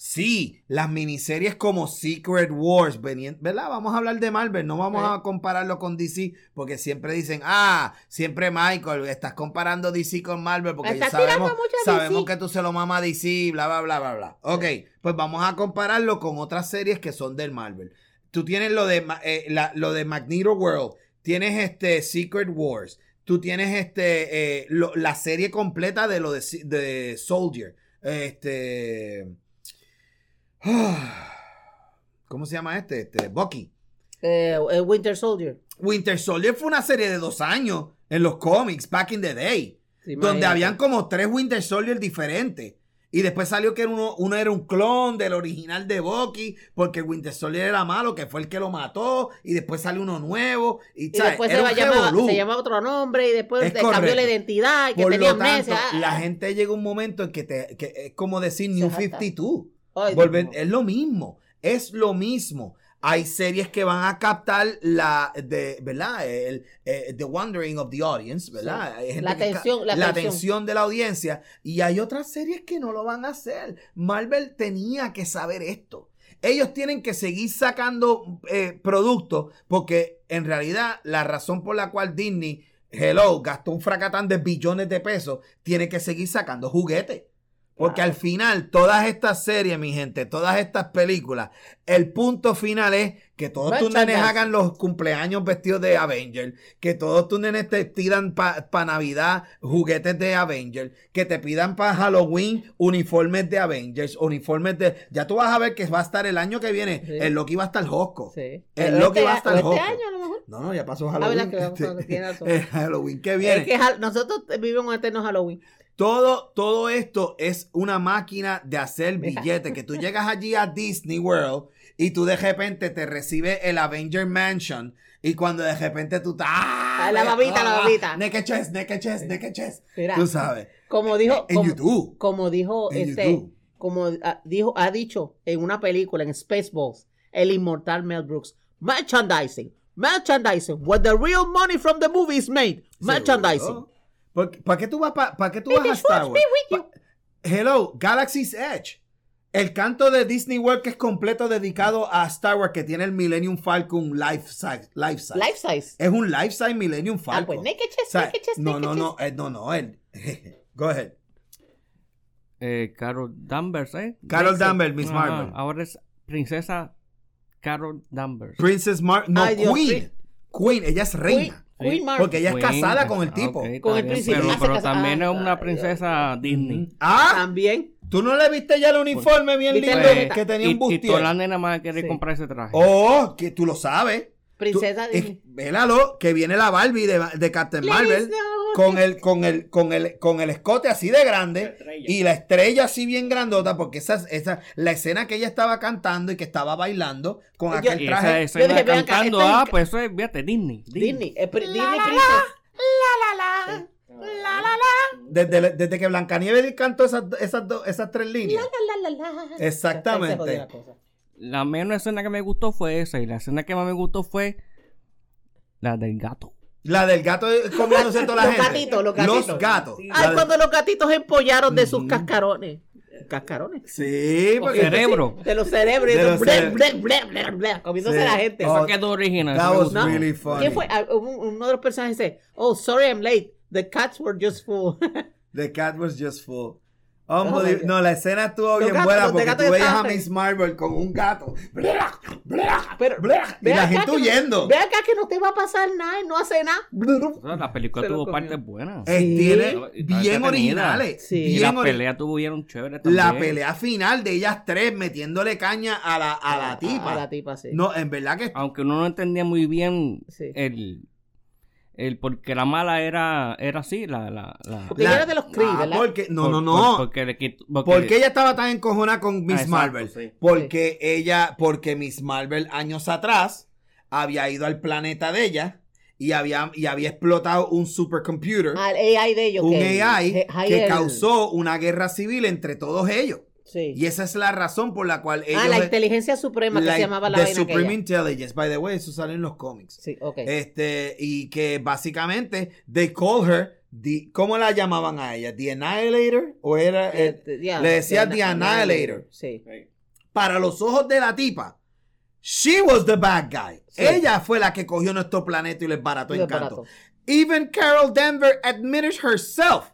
Sí, las miniseries como Secret Wars, ¿verdad? Vamos a hablar de Marvel, no vamos Sí. a compararlo con DC, porque siempre dicen, ah, siempre Michael, estás comparando DC con Marvel, porque Estás sabemos, sabemos que tú se lo mamas a DC, bla, bla, bla, bla, bla. Ok, pues vamos a compararlo con otras series que son del Marvel. Tú tienes lo de, eh, la- lo de Magneto World, tienes este Secret Wars, tú tienes este eh, lo- la serie completa de lo de, de Soldier. Este. ¿Cómo se llama este? Este, Bucky. Eh, eh, Winter Soldier. Winter Soldier fue una serie de dos años en los cómics, back in the day, Sí, donde habían como tres Winter Soldier diferentes. Y después salió que uno, uno era un clon del original de Bucky, porque Winter Soldier era malo, que fue el que lo mató, y después salió uno nuevo. Y, después se, Era va un a llamar- revolú. se llamaba otro nombre y después le cambió la identidad y que Por tenía lo tanto. Ah, la gente llega un momento en que, te, que es como decir New Se jacta. 52. Ay, Volver- es lo mismo, es lo mismo. Hay series que van a captar la, de, ¿verdad? El, eh, the wondering of the audience, ¿verdad? La atención, la atención de la audiencia. Y hay otras series que no lo van a hacer. Marvel tenía que saber esto. Ellos tienen que seguir sacando eh, productos porque en realidad la razón por la cual Disney, hello, gastó un fracatán de billones de pesos, tiene que seguir sacando juguetes. Porque al final, todas estas series, mi gente, todas estas películas, el punto final es que todos tus nenes hagan los cumpleaños vestidos de Avenger, que todos tus nenes te pidan para Navidad juguetes de Avenger, que te pidan para Halloween uniformes de Avengers, uniformes de... Ya tú vas a ver que va a estar el año que viene, Sí. el Loki va a estar Hosco. Sí. El Loki este va a estar este joco. año a lo mejor. No, no, ya pasó Ah, Halloween. verdad que vamos. El Halloween que viene. Es que nosotros vivimos un eterno Halloween. Todo, todo esto es una máquina de hacer billetes. Que tú llegas allí a Disney World y tú de repente te recibe el Avenger Mansion. Y cuando de repente tú estás. Ah, la babita, la babita. Naked chest, naked chest, naked chest. Mira, Tú sabes. como dijo, En como, YouTube. como dijo En este, YouTube. como ah, dijo, ha dicho en una película en Spaceballs, el inmortal Mel Brooks, merchandising, merchandising, where the real money from the movie is made, merchandising. Seguro. ¿Por- ¿Para qué tú vas, pa- para qué tú Baby vas a Star Wars? Pa- Hello, Galaxy's Edge. El canto de Disney World que es completo dedicado a Star Wars que tiene el Millennium Falcon life size. Life size. Life size. Es un life size Millennium Falcon. Ah, pues naked chest, O sea, naked chest, no, naked no, chest. no, eh, no, no, él. Go ahead. Eh, Carol Danvers, ¿eh? Carol. Danvers, Miss Marvel. Ahora es princesa Carol Danvers. Princess Mar no, Ay, Dios, Queen. Queen, ella es reina. Queen, Queen Porque ella es Queen, casada con el ah, tipo. Con el príncipe. Pero, Ah, también es una ay, princesa Disney. Ah, También. ¿tú no le viste ya el uniforme bien ¿Viste lindo que tenía y, un y bustier? toda la nena más quiere Sí. comprar ese traje. Oh, que tú lo sabes. Princesa Tú- Disney. vélalo, que viene la Barbie de, de Captain Marvel con el, con el, con el, con el escote así de grande y la estrella así bien grandota, porque esa, esa, la escena que ella estaba cantando y que estaba bailando con Yo- aquel y esa traje. escena dije, acá, cantando, ah, pues eso es, fíjate, Disney. Disney. eh, pri- Disney Princess. Desde, desde que Blancanieves cantó esas, esas, dos- esas tres líneas. La, la, la, la. Exactamente. La. La menos escena que me gustó fue esa y la escena que más me gustó fue la del gato. La del gato comiéndose toda la Los gente. gatitos, los gatitos. gatos. Sí. La Ay, de- cuando los gatitos empollaron de sus cascarones. ¿Cascarones? Sí, porque Cerebro. De los cerebros. De los ble, cere- ble, ble, ble, ble, comiéndose Sí. la gente. Oh, Eso quedó original. that was really funny. ¿Quién fue? Ah, un- Uno de los personajes dice, oh, sorry I'm late. The cats were just full. The cat was just full. Unbelievable. No, la escena estuvo Los bien gatos, buena porque tú veías a Miss Marvel con un gato. Blah, blah, Pero, blah, y la acá gente que no- huyendo. Ve acá que no te va a pasar nada, él no hace nada. O sea, La película Se tuvo partes buenas. Eh, Sí. Tiene bien originales. Sí. Y bien la ori- pelea tuvieron chévere también. La pelea final de ellas tres metiéndole caña a la, a la tipa. A la tipa, sí. No, en verdad que Aunque uno no entendía muy bien Sí. el, el por qué la mala era, era así, la... la, la- Porque ella era de los Kree, Ah, ¿verdad? porque, no, por- no, por- no. porque le quitó... porque ¿Por le- qué ella estaba tan encojonada con Miss Ah, exacto, Marvel? sí. Porque ella, porque Miss Marvel años atrás había ido al planeta de ella y había, y había explotado un supercomputer, Al AI de ellos. un que- AI que- causó una guerra civil entre todos ellos. Sí. Y esa es la razón por la cual ellos... ah, la inteligencia suprema que se llamaba la The vaina Supreme aquella. Intelligence, by the way, eso sale en los cómics. Sí, ok. Este, y que básicamente, they call her, the, ¿cómo la llamaban a ella? ¿The Annihilator? ¿O era...? eh, ya, le decía The Annihilator. Sí. para los ojos de la tipa, she was the bad guy. Sí. Ella fue la que cogió nuestro planeta y les barató encanto. barato. Even Carol Denver admitted herself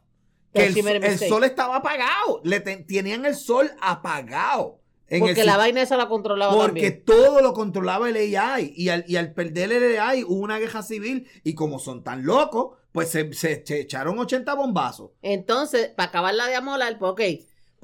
que el, el sol estaba apagado. Le ten- tenían el sol apagado. En Porque el la vaina esa la controlaba porque también. todo lo controlaba el AI. Y al, y al perder el AI hubo una guerra civil. Y como son tan locos, pues se, se- se echaron 80 bombazos. Entonces, para acabarla de amolar, pues ok,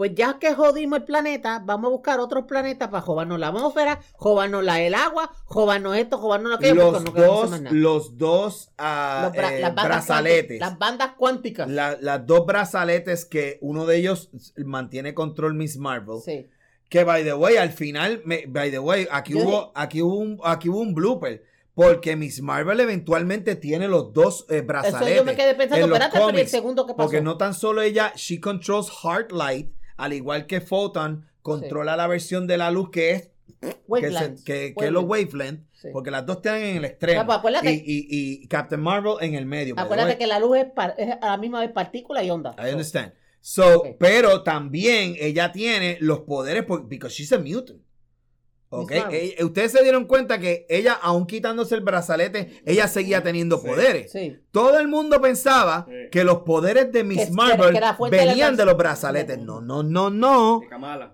pues ya que jodimos el planeta, vamos a buscar otros planetas para jobarnos la atmósfera, jobarnos la, el agua, jobarnos esto, jobarnos aquello, Los no dos, los dos ah, Los bra- eh, las brazaletes. Las bandas cuánticas. La- las dos brazaletes que uno de ellos mantiene control Miss Marvel. Sí. Que by the way, al final, me- by the way, aquí Yo hubo, aquí hubo un, aquí hubo un blooper. Porque Miss Marvel eventualmente tiene los dos eh, Eso brazaletes. yo me quedé pensando, espérate, pero ¿y el segundo que pasó? Porque no tan solo ella, she controls Heartlight, al igual que Photon, controla la versión de la luz que es, que, se- que, que es los. Sí. Porque las dos están en el extremo. Pues y, y, y Captain Marvel en el medio. Acuérdate que la luz es, par- es a la misma vez partícula y onda. I understand. So, pero también ella tiene los poderes por, because she's a mutant. Ok, ustedes se dieron cuenta que ella, aún quitándose el brazalete, ella seguía teniendo Sí. poderes. Sí. Todo el mundo pensaba Sí. que los poderes de Miss Marvel venían de los brazaletes. No, no, no, no.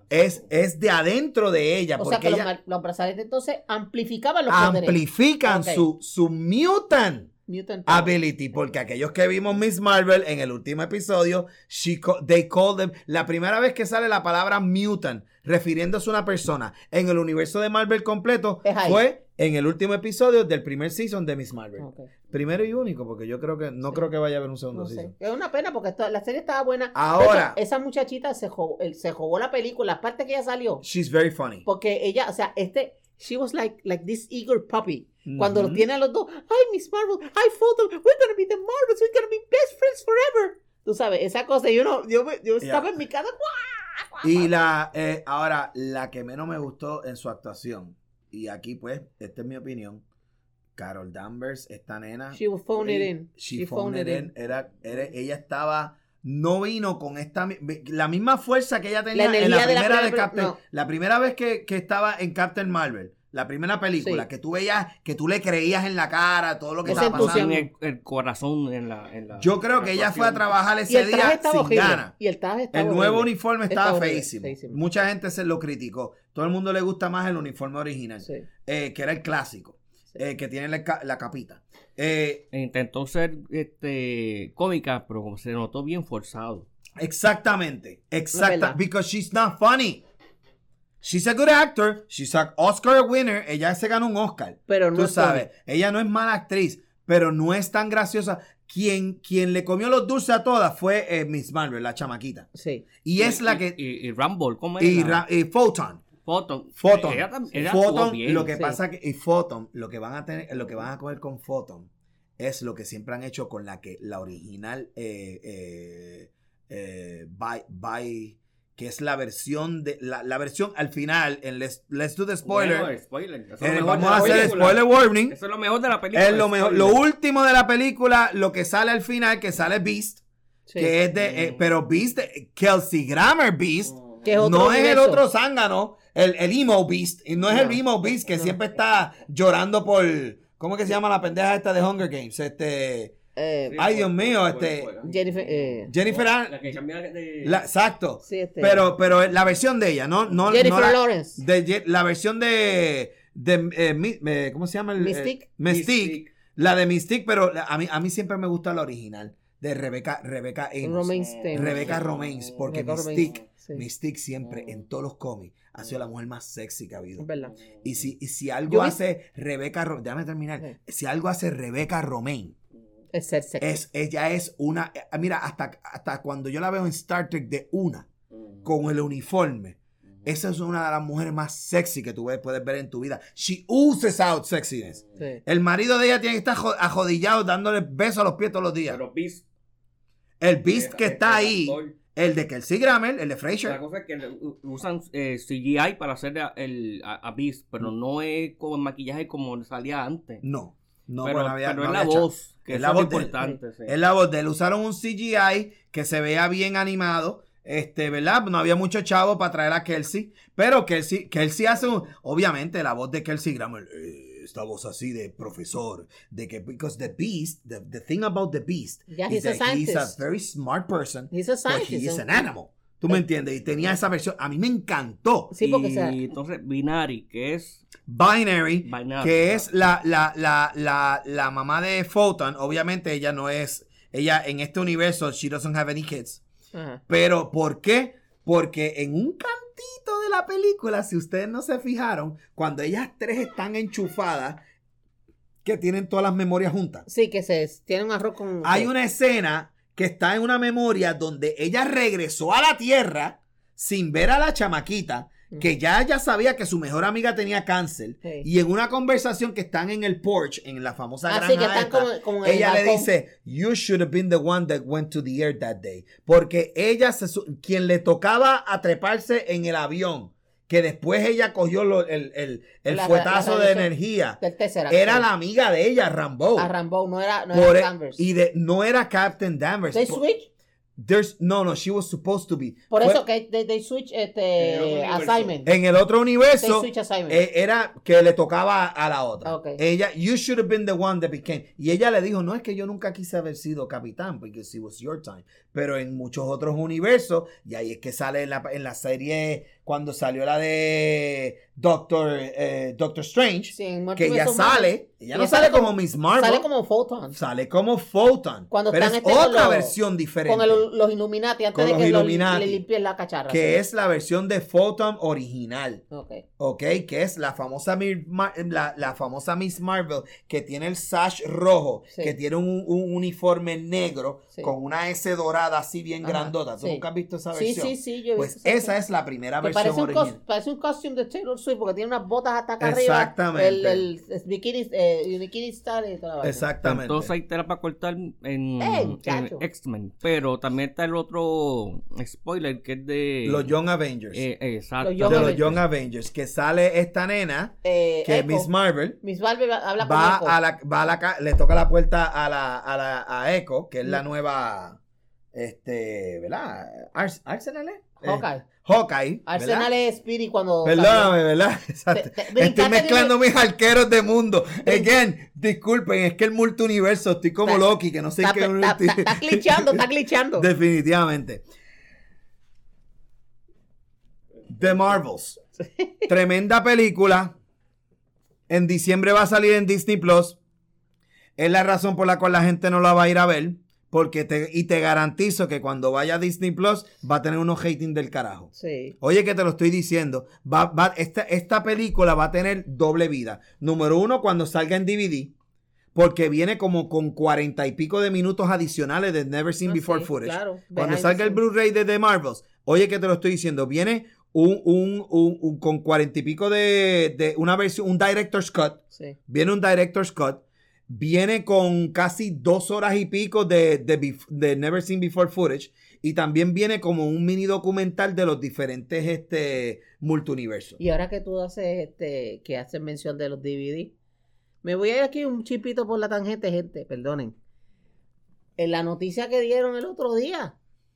Es, es de adentro de ella. O sea que los, ella mar- los brazaletes entonces amplificaban los poderes. amplifican su, su mutant. Ability, porque aquellos que vimos Miss Marvel en el último episodio, she they call them, la primera vez que sale la palabra mutant, refiriéndose a una persona en el universo de Marvel completo, fue en el último episodio del primer season de Miss Marvel. Ok. Primero y único, porque yo creo que, no Sí. creo que vaya a haber un segundo No sé. season. Es una pena porque esto- la serie estaba buena. Ahora- hecho, esa muchachita se jugó, se jugó la película, aparte que ella salió. She's very funny. Porque ella, o sea, este, she was like, like this eager puppy. Cuando Ujú. los tiene a los dos, ay, Miss Marvel, ay, Photo, we're gonna be the Marvels, we're gonna be best friends forever. Tú sabes, esa cosa, yo no, yo, me- yo estaba en mi casa, ¡guau! Y la, eh, ahora, la que menos me gustó en su actuación, y aquí pues, esta es mi opinión, Carol Danvers, esta nena. She will phone it in. She, phoned it in. Era, era- ella estaba, no vino con esta, la misma fuerza que ella tenía en la de la primera de primera Captain, peli- no. la primera vez que, que estaba en Captain Marvel. La primera película, Sí. que tú veías, que tú le creías en la cara, todo lo que estaba pasando. En el, el corazón en la, en la- Yo creo que la ella fue a trabajar ese día estaba sin horrible. Y el traje estaba El nuevo horrible. uniforme Está estaba horrible, feísimo. feísimo. Mucha gente se lo criticó. Todo el mundo le gusta más el uniforme original, Sí, eh, que era el clásico, sí. eh, que tiene la, la capita. Eh, Intentó ser este, cómica, pero se notó bien forzado. exactamente, exacta, because she's not funny. She's a good actor, she's an Oscar winner, ella se ganó un Oscar. Pero no Tú es sabes, ella no es mala actriz, pero no es tan graciosa. Quien, quien le comió los dulces a todas fue eh, Miss Marvel, la chamaquita. Sí. Y es la que... Y, y Rumble, ¿cómo Y? Ra- y Photon. Photon. Photon. Ella, ella Photon, bien. lo que sí. pasa que y Photon, lo que van a tener, lo que van a coger con Photon es lo que siempre han hecho con la que la original eh, eh, eh, by, by- que es la versión de la, la versión al final en let's, let's do the spoiler. Bueno, spoiler. Eso es eh, lo mejor vamos a hacer película. spoiler warning. Eso es lo mejor de la película. Es lo mejor, lo último de la película, lo que sale al final, que sale Beast, sí. que es de, eh, pero Beast, Kelsey Grammer Beast, Que es otro no es el otro zángano, el, el emo beast. Y no es el emo beast que No. siempre está llorando por. ¿Cómo que se llama la pendeja esta de Hunger Games? Este. Eh, Ay, Dios mío, este- Jennifer, eh, Jennifer An- La que cambia de... la- exacto. sí, este, Pero, pero la versión de ella, no, no, Jennifer no la, Lawrence. de la versión de, de eh, Mi- eh, ¿cómo se llama? El, Mystique. eh, Mystique. La de Mystique, pero a mí, a mí siempre me gusta la original de Rebecca, Rebecca Amos. Rebecca Romains, porque Rebecca Mystique, Romaine, sí. Mystique siempre en todos los cómics ha sido la mujer más sexy que ha habido. Es verdad. Y si, y si algo Yo vi- hace Rebecca, Ro- déjame terminar, si algo hace Rebecca Romain, Es ser sexy. es, ella es una, eh, mira, hasta, hasta cuando yo la veo en Star Trek de una, con el uniforme, esa es una de las mujeres más sexy que tú puedes ver en tu vida. She oozes out sexiness. Sí. El marido de ella tiene que estar jo- ajodillado dándole besos a los pies todos los días. Pero Beast... El Beast que el- está ahí, el de Kelsey Grammer, el de La Frasier. cosa es que usan eh, CGI para hacer a, el, a, a Beast, pero no es como el maquillaje como salía antes. No, no, pero bueno, había- pero no es la voz, que Es la voz importante. sí. Es la voz de él. Usaron un CGI que se vea bien animado. Este, ¿verdad? No había mucho chavo para traer a Kelsey. Pero Kelsey, Kelsey hace un. Obviamente, la voz de Kelsey Grammer. eh, esta voz así de profesor. De que, because the beast, the, the thing about the beast. Yeah, is he's a that he's a very smart person. He's a but scientist. he is eh. an animal. ¿Tú me entiendes? Y tenía esa versión. A mí me encantó. Sí, porque y sea, entonces Binary, que es Binary. Binary, que es la, la, la, la, la mamá de Photon. Obviamente ella no es. Ella en este universo, she doesn't have any kids. Pero ¿por qué? Porque en un cantito de la película, si ustedes no se fijaron, cuando ellas tres están enchufadas, que tienen todas las memorias juntas, Sí, que se tiene un arroz con. hay una escena que está en una memoria donde ella regresó a la Tierra sin ver a la chamaquita, que ya ella sabía que su mejor amiga tenía cáncer, Sí. y en una conversación que están en el porch, en la famosa Así granja que están esta, como, como en el ella le balcón. dice, you should have been the one that went to the air that day. Porque ella, se su- quien le tocaba atreparse en el avión, que después ella cogió lo- el, el- el La- fuetazo la de energía, era sí. la amiga de ella, Rambo. A Rambo, no era, no Por era e- Danvers. y de, no era Captain Danvers. They switch. There's- no, no, she was supposed to be. Por Fue- eso que they, they switch En el este otro universo. assignment. En el otro They universo, switch assignment. eh, era que le tocaba a la otra. Ok. Ella, you should have been the one that became. Y ella le dijo, no es que yo nunca quise haber sido capitán, because it was your time. Pero en muchos otros universos, y ahí es que sale en la, en la serie, cuando salió la de Doctor, eh, Doctor Strange, Sí, que Madness. sale, ella no sale como, como- Miss Marvel, Sale como Photon. sale como Photon. Cuando pero están es este otra versión diferente. Con el- los Illuminati, antes Con de que Illuminati. le limpien la cacharra. que sí. es la versión de Photon original. Ok. ¿ok? Que es la famosa, la, la famosa Miss Marvel que tiene el sash rojo, Sí. que tiene un, un uniforme negro Sí. con una S dorada así bien Ajá, grandota. ¿Tú sí. nunca has visto esa Sí, versión? sí, sí. Yo he Pues visto esa es la primera versión parece un, original. cos- parece un costume de Taylor Swift porque tiene unas botas hasta acá Exactamente. arriba. El, el, bikini, eh, el bikini star y toda la vaina. Exactamente. Entonces hay tela para cortar en, ¡Ey, en! X-Men. Pero también está el otro spoiler que es de. Los Young Avengers. Eh, exacto. Los Young de los Avengers. Young Avengers. Que sale esta nena, Eh, que es. Miss Marvel. Miss Marvel va- habla con Va Echo. a la, va a la, le toca la puerta a la, a la, a Echo, que es la Mm. nueva, este, ¿verdad? Ars- Arsenal, ¿eh? Hawkeye. Hawkeye. Arsenal es Spirit cuando. Perdóname, ¿verdad? Exacto. Te- te- Estoy mezclando mis arqueros de mundo. Again, disculpen, es que el multiuniverso, estoy como Loki, que no sé qué. está, está glitchando, está glitchando. Definitivamente. The Marvels. Tremenda película. En diciembre va a salir en Disney Plus. Es la razón por la cual la gente no la va a ir a ver. Porque te, y te garantizo que cuando vaya a Disney Plus va a tener unos hating del carajo. Sí. Oye, que te lo estoy diciendo. Va, va- esta, esta película va a tener doble vida. Número uno, cuando salga en DVD. Porque viene como con cuarenta y pico de minutos adicionales de Never Seen Ah, Before sí, footage. claro. Cuando salga el. Blu-ray de The Marvels. Oye, que te lo estoy diciendo. Viene un, un, un- un- con cuarenta y pico de, de una versión, un Director's Cut. Sí. Viene un Director's Cut. Viene con casi dos horas y pico de, de, Never Seen Before footage. Y también viene como un mini documental de los diferentes este, multiuniversos. Y ahora que tú haces este, que haces mención de los DVD, me voy a ir aquí un chipito por la tangente, gente, perdonen. En la noticia que dieron el otro día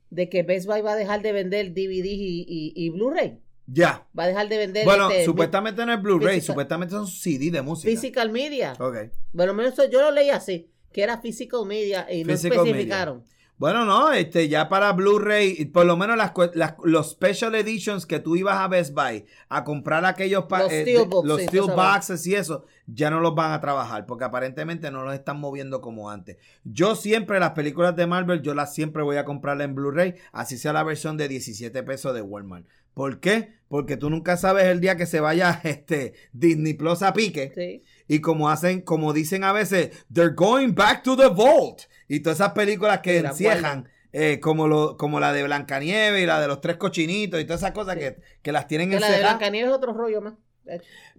de que Best Buy va a dejar de vender DVD y, y- y Blu-ray. Ya. Va a dejar de vender Bueno, este, supuestamente no es Blu-ray, supuestamente son CD de música. physical media. Ok. Bueno, menos yo lo leí así. que era physical media y no Physical media. especificaron. Bueno, no, este, ya para Blu-ray, por lo menos las, cu- las- los special editions que tú ibas a Best Buy a comprar aquellos Los eh, de- los sí, steel boxes y eso, ya no los van a trabajar porque aparentemente no los están moviendo como antes. Yo siempre las películas de Marvel, yo las siempre voy a comprarlas en Blu-ray, así sea la versión de 17 pesos de Walmart. ¿Por qué? Porque tú nunca sabes el día que se vaya este Disney Plus a pique. Sí. Y como hacen, como dicen a veces, they're going back to the vault. Y todas esas películas que encierran, eh, como, lo, como la de Blancanieves y la de los tres cochinitos y todas esas cosas Sí. que, que las tienen Que la de. Blancanieves es otro rollo más.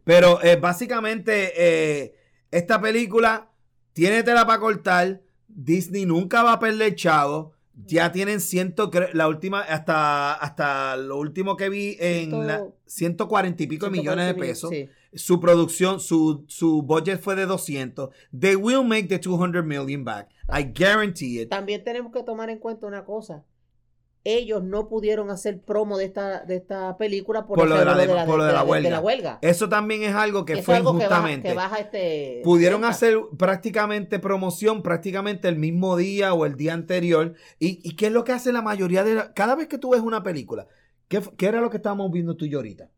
Pero eh, básicamente, eh, esta película tiene tela para cortar. Disney nunca va a perder chavo. Ya tienen ciento, la última, hasta, hasta lo último que vi en Ciento- la, 140 y pico de millones de 140 pesos. Sí. Su producción, su, su budget fue de 200. They will make the 200 million back. I guarantee it. También tenemos que tomar en cuenta una cosa. Ellos no pudieron hacer promo de esta, de esta película por, Por lo de la de- por lo de la huelga. huelga. Eso también es algo que Eso fue algo que baja, injustamente. que baja este. Pudieron hacer prácticamente promoción prácticamente el mismo día o el día anterior. ¿Y, y qué es lo que hace la mayoría de la- Cada vez que tú ves una película, ¿qué, qué era lo que estábamos viendo tú y yo ahorita?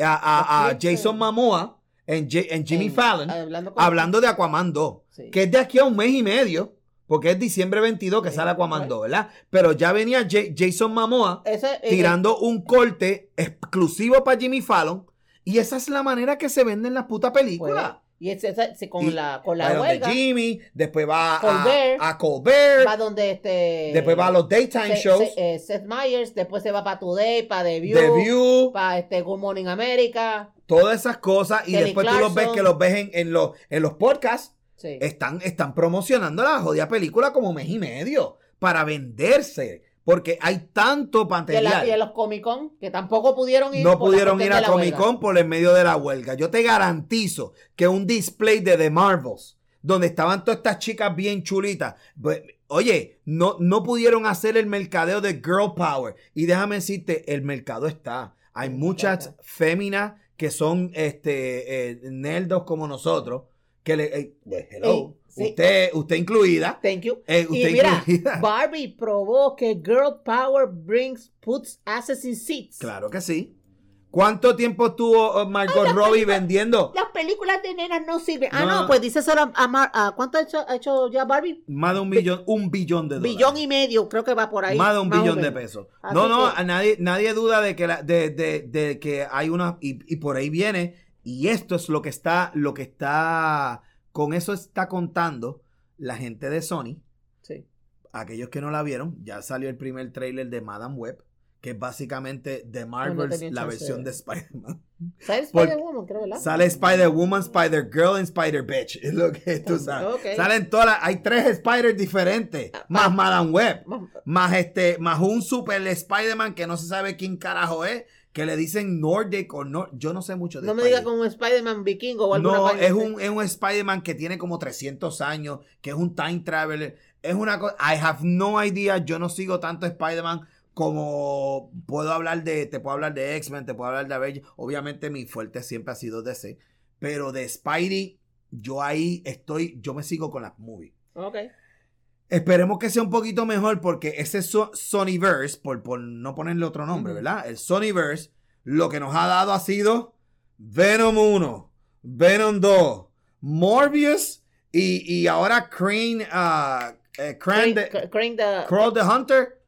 A, a- clips, Jason. Momoa en, J- en Jimmy En- Fallon hablando, de Aquaman 2. Sí. que es de aquí a un mes y medio, porque es diciembre 22 que sale Aquaman right. 2, ¿verdad? Pero ya venía Ja- Jason Momoa Ese- eh, tirando un corte exclusivo para Jimmy Fallon, y esa es la manera que se venden las putas pues, películas. y ese- ese- ese- con Y la, con la donde huelga Jimmy, después va a- Colbert. a, Colbert, va donde este. después va a los daytime Se- shows, se- eh, Seth Meyers, después se va para Today, para The View, The View, para este Good Morning America. todas esas cosas, y Kelly después tú los ves que los ves en, en los, en los podcasts. Sí. están, están promocionando la jodida película como mes y medio para venderse. Porque hay tanto Y en, la- material. y en los Comic Con, que tampoco pudieron ir. No la pudieron ir a la Comic. Con por el medio de la huelga. Yo te garantizo que un display de The Marvels, donde estaban todas estas chicas bien chulitas, pues, oye, no, no pudieron hacer el mercadeo de Girl Power. Y déjame decirte, el mercado está. Hay muchas féminas que son este eh, nerdos como nosotros. Que le, eh, pues, hello, sí. usted, usted incluida. Thank you. eh, Y mira, incluida. Barbie probó que Girl Power brings, puts asses in seats. Claro que sí. ¿Cuánto tiempo estuvo uh, Margot Robbie vendiendo? Las películas de nenas no sirven. Ah, No. pues dice solo a, Mar- a- ¿cuánto ha hecho, ha hecho ya Barbie? Más de un billón, un billón de dólares. Billón y medio, creo que va por ahí. Más de un billón de pesos. Así no, no, que- nadie, nadie duda de que, la- de, de- de que hay una, y, y por ahí viene, y esto es lo que está, lo que está, con eso está contando la gente de Sony, Sí. aquellos que no la vieron, ya salió el primer trailer de Madame Web, que es básicamente de Marvels, la versión de- de Spider-Man. ¿Sabes Por- Spider-Woman, creo, verdad? Sale Spider-Woman, Spider-Girl y Spider-Bitch, es lo que tú sabes. Salen todas, las- hay tres Spider diferentes, Ah, más ah. Madame Web Más- más este, más un super Spider-Man que no se sabe quién carajo es, que le dicen Nordic o no, yo no sé mucho de No me Spider-Man. como un Spider-Man vikingo o alguna No, es un, es un Spider-Man que tiene como 300 años, que es un time traveler. Es una cosa, I have no idea, yo no sigo tanto Spider-Man como puedo hablar de, te puedo hablar de X-Men, te puedo hablar de Avengers. Obviamente mi fuerte siempre ha sido DC, pero de Spidey, yo ahí estoy, yo me sigo con las movies. Ok. Esperemos que sea un poquito mejor porque ese so- Sonyverse, por, por no ponerle otro nombre. ¿verdad? El Sonyverse, lo que nos ha dado ha sido Venom 1, Venom 2, Morbius y, y ahora Crane, ah, eh, Crane Crane, the- Crane the- Crow the Hunter,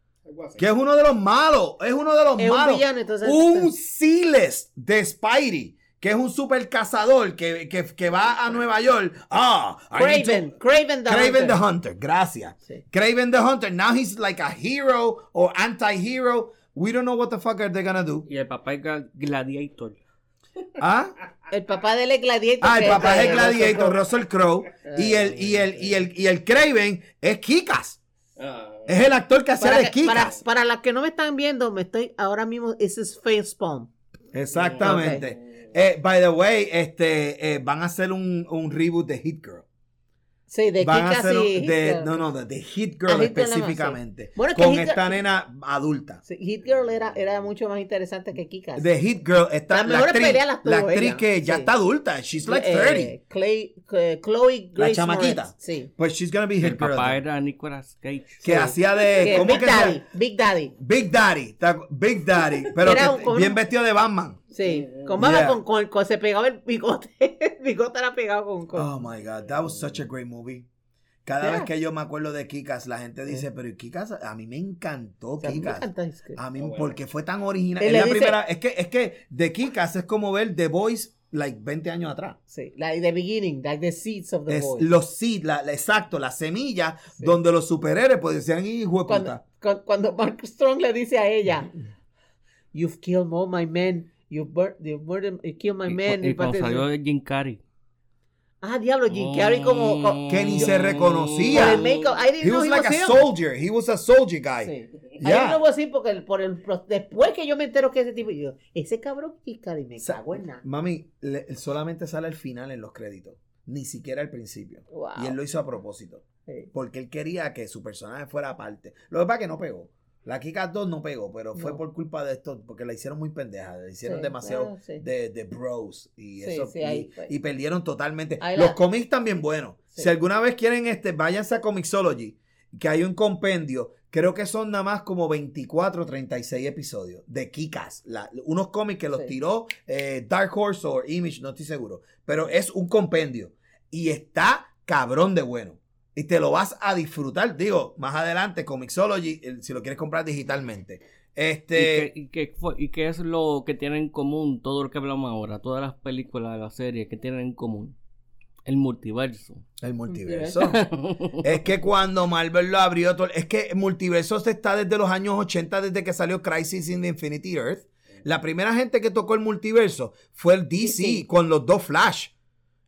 que es uno de los malos, es uno de los es un malos. villano, entonces. Un C-list de Spidey, que es un super cazador que, que, que va a Nueva York. Ah, to- Craven, Craven the Craven Hunter. the Hunter, gracias. Sí. Craven the Hunter. Now he's like a hero or anti-hero. We don't know what the fuck are they gonna do. Y el papá es Gla- Gladiator. ¿Ah? El papá de él es Gladiator. Ah, el papá es el Gladiator, Russell Russell Crowe. Y el, y el, y el, y el Craven es Kikas. Es el actor que hace Para, de para, Kikas. para las que no me están viendo, me estoy ahora mismo, ese es Facepalm. Exactamente. Eh, by the way, este, eh, van a hacer un, un reboot de Hit Girl. Sí, de van a hacer un- Hit de, Girl. no, no, de, de Hit Ah, Girl Hit Girl específicamente. Bueno, que con Hit Girl- esta nena adulta. Sí, Hit Girl era, era mucho más interesante que Kikas. De Hit Girl está la actriz, las tuvo la actriz que ya sí. está adulta. She's like Eh, 30. Clay, eh, Chloe Grace chamaquita. Moretz, Sí. Pues she's gonna be Hit El Girl. papá then. era Nicolas Cage. Que Sí. hacía de. Que ¿Cómo Big que Daddy. Big Daddy. Big Daddy. ¿te acu- Big Daddy. Pero Era que- un- bien un- vestido de Batman. Sí. Con, barba, Yeah. con, con, con- se pegaba el bigote. El bigote era pegado con. con- Oh my God, that was such a great movie. Cada Yeah. vez que yo me acuerdo de Kikas, la gente dice, pero Kikas, a mí me encantó O sea, a mí me Kikas. encanta es que- A mí, Ah, bueno. porque fue tan original. Es la dice- primera, es que, es que de Kikas es como ver The Voice, like, 20 años atrás. Sí. Like the beginning, like the seeds of the Es boy. los seeds, la, la- exacto, la semilla Sí. donde los superhéroes pues decían, hijo de Cuando, puta. cu- cuando Mark Strong le dice a ella, You've killed all my men. You, bur you, murdered, you killed my Y, men. y Y cuando salió Jim Carrey. Ah, diablo, Jim Carrey como... co- Que ni se reconocía. El make-up. I didn't He know was he like was a him. soldier. He was a soldier guy. Sí. Yeah. Ahí no voy a decir porque el- por el, pro- después que yo me entero que ese tipo, yo, ese cabrón Jim Carrey me Sa- cago en nada. Mami, le- solamente sale al final en los créditos. Ni siquiera al principio. Wow. Y él lo hizo a propósito. Sí. Porque él quería que su personaje fuera aparte. Lo que pasa es que no pegó. La Kikas 2 no pegó, pero fue No. por culpa de esto, porque la hicieron muy pendeja. La hicieron Sí, demasiado sí. de, de bros. Y, Sí, eso, y, perdieron totalmente. Ahí Los la- cómics también buenos. Si alguna vez quieren, este, váyanse a Comixology, que hay un compendio. Creo que son nada más como 24 o 36 episodios de Kikas. La- unos cómics que los tiró eh, Dark Horse o Image, no estoy seguro. Pero es un compendio. Y está cabrón de bueno. Y te lo vas a disfrutar. Digo, más adelante, Comixology, si lo quieres comprar digitalmente. Este. ¿Y, qué, y, qué fue- y qué es lo que tienen en común todo lo que hablamos ahora? Todas las películas, las series que tienen en común. El multiverso. El multiverso. es que cuando Marvel lo abrió, todo- es que el multiverso se está desde los años 80, desde que salió Crisis in the Infinity Earth. La primera gente que tocó el multiverso fue el DC DC. con los dos Flash.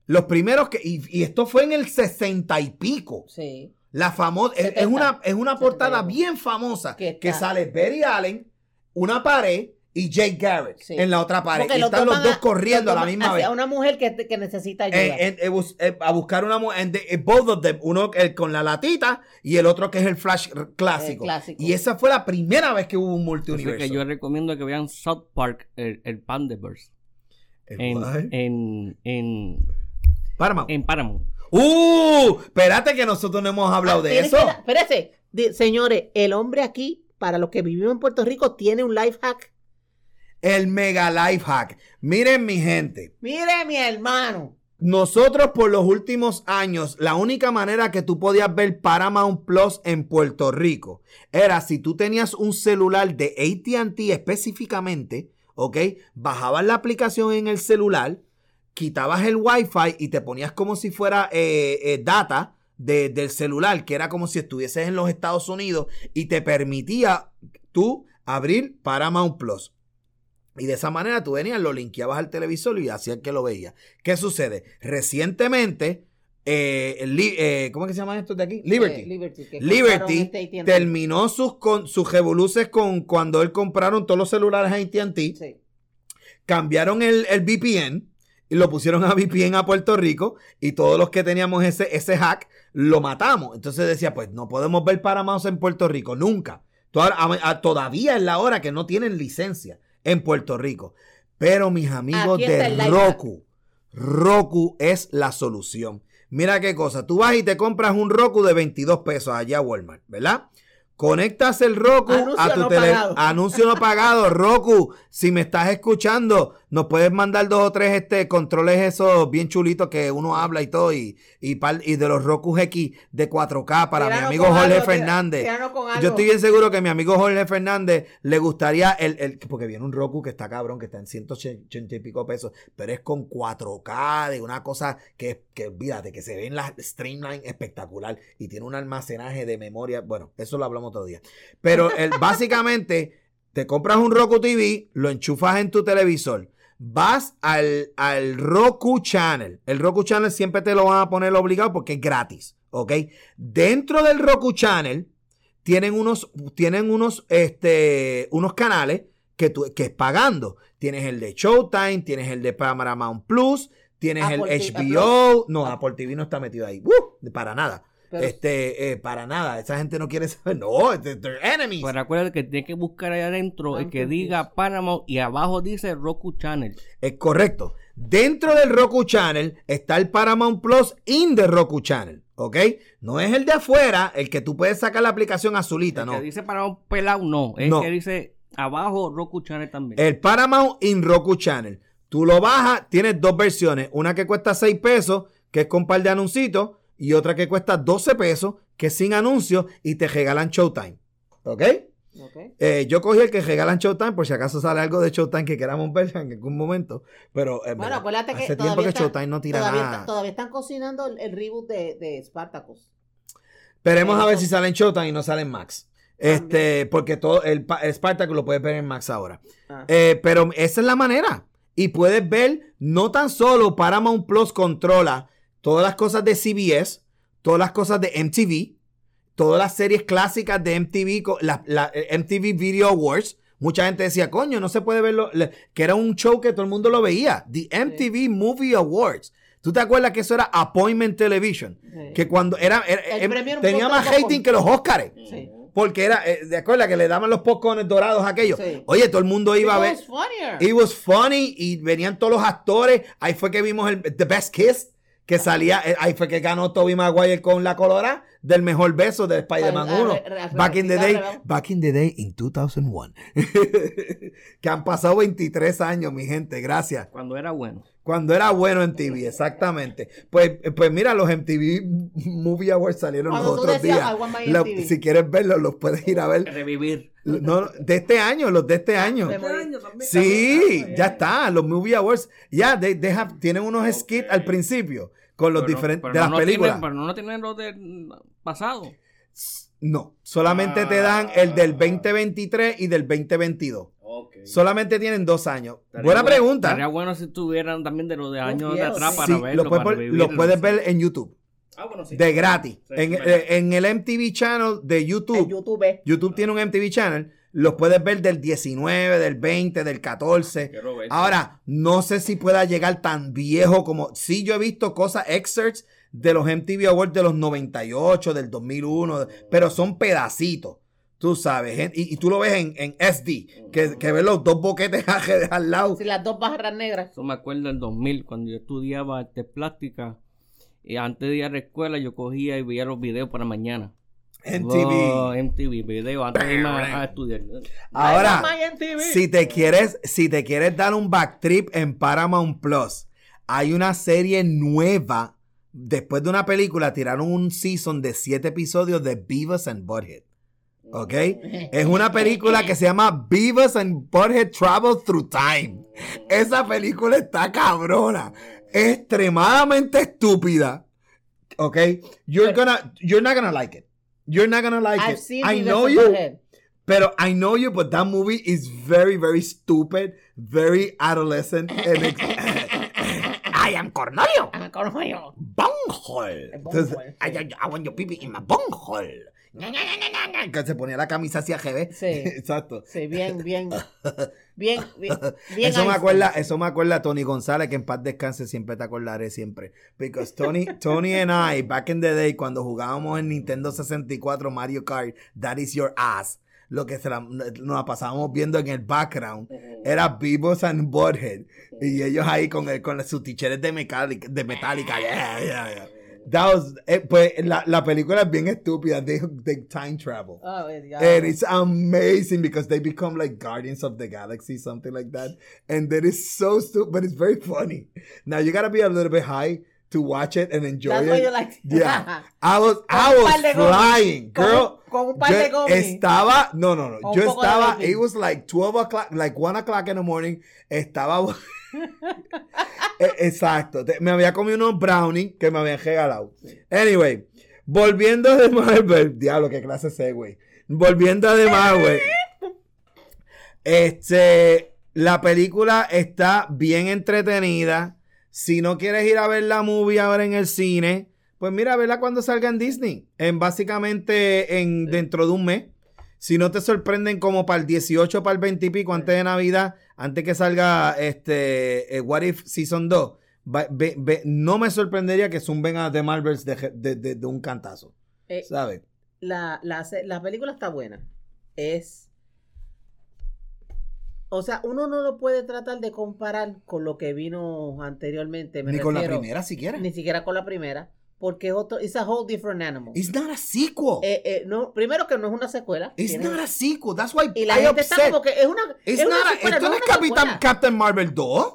Los primeros que. Y, y esto fue en el 60 y pico. Sí. La famosa. Es, es 70. una, es una portada 71. bien famosa. Que sale Betty Allen, una pared y Jake Garrett Sí. en la otra pared. Porque Y están los dos a- corriendo a la misma hacia vez. una mujer que, que necesita ayuda. En bus- eh, a buscar una mujer. both of them, uno el con la latita y el otro que es el Flash clásico. El clásico. Y esa fue la primera vez que hubo un Así multiuniverso. que yo recomiendo que vean South Park, el, el Pandaverse. ¿El En, en, en, Paramount. en Paramount. ¡Uh! Espérate que nosotros no hemos hablado Ah, de eso. que Espérese, señores, el hombre aquí, para los que vivimos en Puerto Rico, tiene un life hack. El mega life hack. Miren mi gente. Mire, mi hermano. Nosotros por los últimos años, la única manera que tú podías ver Paramount Plus en Puerto Rico era si tú tenías un celular de ATT específicamente, ¿ok? Bajabas la aplicación en el celular, quitabas el Wi-Fi y te ponías como si fuera eh, eh, data de- del celular, que era como si estuvieses en los Estados Unidos y te permitía tú abrir Paramount Plus. Y de esa manera tú venías, lo linkeabas al televisor y hacías que lo veías. ¿Qué sucede? Recientemente, eh, li- eh, ¿cómo es que se llama esto de aquí? Liberty. Eh, Liberty. este terminó sus, con, sus revoluces con cuando él compraron todos los celulares a AT&T, Sí. cambiaron el, el VPN y lo pusieron a VPN a Puerto Rico y todos los que teníamos ese, ese hack lo matamos. Entonces decía, pues no podemos ver Paramount en Puerto Rico, nunca. Todavía es la hora que no tienen licencia en Puerto Rico. Pero mis amigos de. Roku, Roku es la solución. Mira qué cosa, tú vas y te compras un Roku de 22 pesos allá a Walmart, ¿verdad? Conectas el Roku Anuncio a tu no tele- pagado. Anuncio no pagado. Roku, si me estás escuchando, nos puedes mandar dos o tres este, controles esos bien chulitos que uno habla y todo. Y, y, par- y de los Roku X de 4K para mi amigo Jorge algo, Fernández. Yo estoy bien seguro que a mi amigo Jorge Fernández le gustaría el, el- porque viene un Roku que está cabrón, que está en 180 y pico pesos, pero es con 4K de una cosa que, que olvídate, que se ve en la streamline espectacular y tiene un almacenaje de memoria. Bueno, eso lo hablamos otro día. Pero el, básicamente te compras un Roku TV, lo enchufas en tu televisor. Vas al, al Roku Channel. El Roku Channel siempre te lo van a poner obligado porque es gratis. ¿Ok? Dentro del Roku Channel tienen unos, tienen unos, este, unos canales que, tú, que es pagando. Tienes el de Showtime, tienes el de Paramount Plus, tienes Apple el TV HBO. No, Apple TV no está metido ahí. ¡Uh! para nada. Pero- este, eh, para nada. Esa gente no quiere saber. No, they're they're enemies. Pero acuérdate que tienes que buscar ahí adentro el que diga Paramount y abajo dice Roku Channel. Es correcto. Dentro del Roku Channel está el Paramount Plus in the Roku Channel. ¿Ok? No es el de afuera, el que tú puedes sacar la aplicación azulita, El no. que dice Paramount pelado, no. Es No. que dice abajo Roku Channel también. El Paramount in Roku Channel. Tú lo bajas, tienes dos versiones. Una que cuesta 6 pesos, que es con par de anuncios, y otra que cuesta 12 pesos, que es sin anuncios, y te regalan Showtime. ¿Ok? Ok. Eh, yo cogí el que regalan Showtime, por si acaso sale algo de Showtime que queramos ver en algún momento. Pero en Bueno, acuérdate que hace todavía tiempo que está- Showtime no tira Todavía, nada. está- todavía están cocinando el, el reboot de, de Spartacus. Esperemos a ver si sale en Showtime y no sale en Max. Este, porque todo el Spartacus lo puedes ver en Max ahora. Ah. Eh, pero esa es la manera. Y puedes ver, no tan solo Paramount Plus controla todas las cosas de CBS, todas las cosas de MTV, todas las series clásicas de MTV, la, la- eh, MTV Video Awards. Mucha gente decía, coño, no se puede verlo, que era un show que todo el mundo lo veía. The MTV Movie Awards. ¿Tú te acuerdas que eso era Appointment Television? Sí. Que cuando era, em, era tenía más rating que los Oscars. Sí. Porque era, eh, ¿de acuerdo? Que le daban los popcorns dorados a aquellos. Sí. Oye, todo el mundo iba a ver. It was funnier. It was funny y venían todos los actores. Ahí fue que vimos el The Best Kiss, que salía, eh, ahí fue que ganó Toby Maguire con la colora del mejor beso de Spider-Man Al- al- 1. al- al- Back in the day, back in the day in 2001. que han pasado 23 años, mi gente, gracias. Cuando era bueno. Cuando era bueno en TV, exactamente. Pues, eh, pues mira, los MTV Movie Awards salieron Cuando los otros decías, días. "I want my Lo- MTV". si quieres verlos, los puedes ir a ver. Revivir. No, de este año, los de este año. Me morí. Sí, ya está, los Movie Awards. Ya, they- they have- tienen unos skits al principio con los Pero- diferentes pero de las no películas. tienen- pero no tienen los del pasado. No, solamente te dan el del 2023 y del 2022. Solamente tienen dos años. Estaría Buena bueno- pregunta. Estaría bueno si tuvieran también de los de años de atrás para Sí, verlo. los puedes, para ver en YouTube. Ah, bueno, sí. De gratis. Sí, en, eh, en el MTV Channel de En YouTube. YouTube. YouTube tiene un MTV Channel. Los puedes ver del 19, del 20, del 14. Quiero ver. Ahora, no sé si pueda llegar tan viejo como. Sí, yo he visto cosas, excerpts de los MTV Awards de los 98, del 2001, pero son pedacitos. Tú sabes, y, y tú lo ves en, en SD, que, que ves los dos boquetes al lado. Si las dos barras negras. Eso me acuerdo del 2000, cuando yo estudiaba arte plástica. Y antes de ir a la escuela, yo cogía y veía los videos para mañana. MTV. Oh, MTV, video antes de irme a, a estudiar. Ahora, si te quieres, si te quieres dar un back trip en Paramount Plus, hay una serie nueva. Después de una película, tiraron un season de siete episodios de Beavis and Butthead. ¿Ok? Es una película que se llama Beavis and Butthead Travel Through Time. Esa película está cabrona. Extremadamente estúpida. ¿Ok? You're gonna, you're not gonna like it. You're not gonna like I've it. seen I know you. Pero I know you, but that movie is very, very stupid, very adolescent. and I am Cornelio. Ah, coño. Bunghole. Bunghole, I. I, I want your pipi in my bunghole. Que se ponía la camisa hacia GB. Sí. Exacto. Sí, bien, bien. Bien, bien. bien Eso me acuerda, eso me acuerda a Tony González, que en paz descanse, siempre te acordaré siempre. Because Tony, Tony and I, back in the day, cuando jugábamos en Nintendo 64 Mario Kart, That is your ass, lo que se la- nos la pasábamos viendo en el background era Beavis and Butthead. Y ellos ahí con, el, con sus ticheres de, Metallica, de Metallica. Yeah, yeah, yeah. That was, eh, pues la, la película es bien estúpida. They, they time travel. Oh, ya. And it's amazing because they become like guardians of the galaxy, something like that. And that is so stupid, but it's very funny. Now you gotta be a little bit high to watch it and enjoy That's it. you like. Yeah. I was I was flying, Con girl. con un par Yo estaba, no, no, no. Yo estaba, it was like 12 o'clock, like 1 o'clock in the morning. Estaba, exacto. Te- Me había comido unos brownies que me habían regalado. Anyway, volviendo de Marvel, diablo, qué clase sé, güey. Volviendo de Marvel. Este, la película está bien entretenida. Si no quieres ir a ver la movie ahora en el cine, pues mira, verla cuando salga en Disney. En básicamente en dentro de un mes. Si no te sorprenden como para el 18, para el 20 y pico, antes de Navidad, antes que salga este eh, What If Season 2, va- ve- ve- no me sorprendería que zumben a The Marvels de, de- de- de un cantazo. Eh, ¿Sabes? la, la, la película está buena. Es. O sea, uno no lo puede tratar de comparar con lo que vino anteriormente. Me Ni con la primera siquiera. Ni siquiera con la primera. Porque es otro. It's a whole different animal. It's not a sequel. Eh, eh, no, primero que no es una secuela. It's tiene- not a sequel. That's why y la I gente está upset. como que es una. It's es una not a- secuela, esto no no es una Capitán. Captain Marvel 2.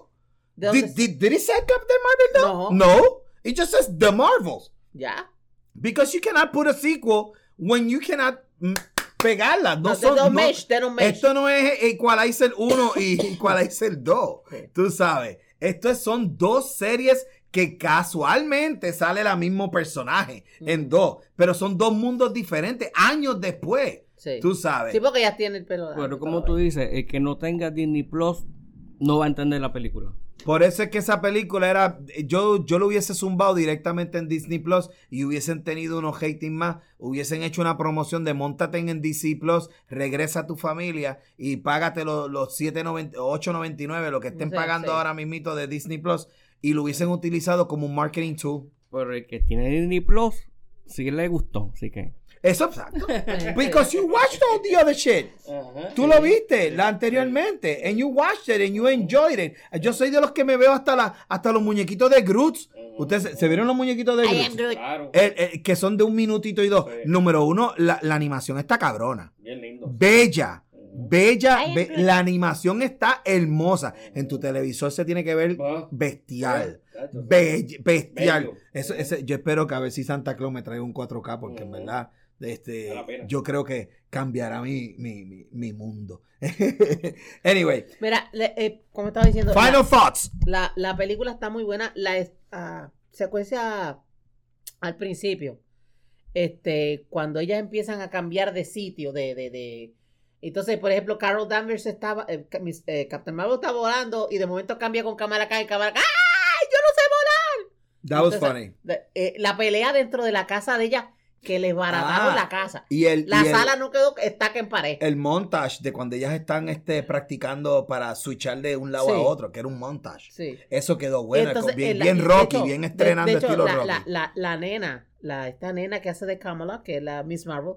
¿De dónde- Did, did, did it say Captain Marvel 2? No. No. It just says The Marvels. Ya. Because you cannot put a sequel when you cannot mm, pegarla. No No, son, no- mesh, don't mesh. esto no es Equalizer 1 y Equalizer 2. Sí. Tú sabes. Esto es- son dos series que casualmente sale el mismo personaje en Mm. dos. Pero son dos mundos diferentes años después. Sí. Tú sabes. Sí, porque ya tiene el pelo. Pero como tú dices, el que no tenga Disney Plus no va a entender la película. Por eso es que esa película era. Yo, yo lo hubiese zumbado directamente en Disney Plus y hubiesen tenido unos hating más. Hubiesen hecho una promoción de montate en DC Plus, regresa a tu familia y págate los, los 7.90 8.99, lo que estén Sí, pagando sí. ahora mismito de Disney Plus, y lo hubiesen utilizado como un marketing tool. Pero el que tiene Disney Plus sí le gustó, así que. Eso exacto. Because you watched all the other shit. Tú lo viste la anteriormente. And you watched it and you enjoyed it. Yo soy de los que me veo hasta la, hasta los muñequitos de Groots. Ustedes se, se vieron los muñequitos de I am Groots. Groot. Claro. Que son de un minutito y dos. Sí. Número uno, la, la animación está cabrona. Bien lindo. Bella. Bella. Be- la animación está hermosa. En tu televisor se tiene que ver Ah. bestial. Be- bestial. Eso, ese- yo espero que a ver si Santa Claus me trae un 4K porque en Ujú. verdad este, yo creo que cambiará mi, mi, mi, mi mundo. anyway, Mira, le- eh, como estaba diciendo, la- final thoughts. la, la película está muy buena. La ah, secuencia al principio, este, cuando ellas empiezan a cambiar de sitio, de, de, de- entonces, por ejemplo, Carol Danvers estaba, eh, eh, Captain Marvel está volando y de momento cambia con cámara acá y cámara acá. ¡Ay, yo no sé volar! That was Entonces, funny. de- eh, la pelea dentro de la casa de ella, que les barataron Ah, la casa. Y el, La y el- sala no quedó estaca en pared. el montage de cuando ellas están este, practicando para switchar de un lado Sí. a otro, que era un montage. Sí. Eso quedó bueno, Entonces, bien, en la- bien de Rocky, hecho, bien de- estrenando de hecho, estilo la, Rocky. La nena, la, esta nena que hace de Kamala, que es la Miss Marvel,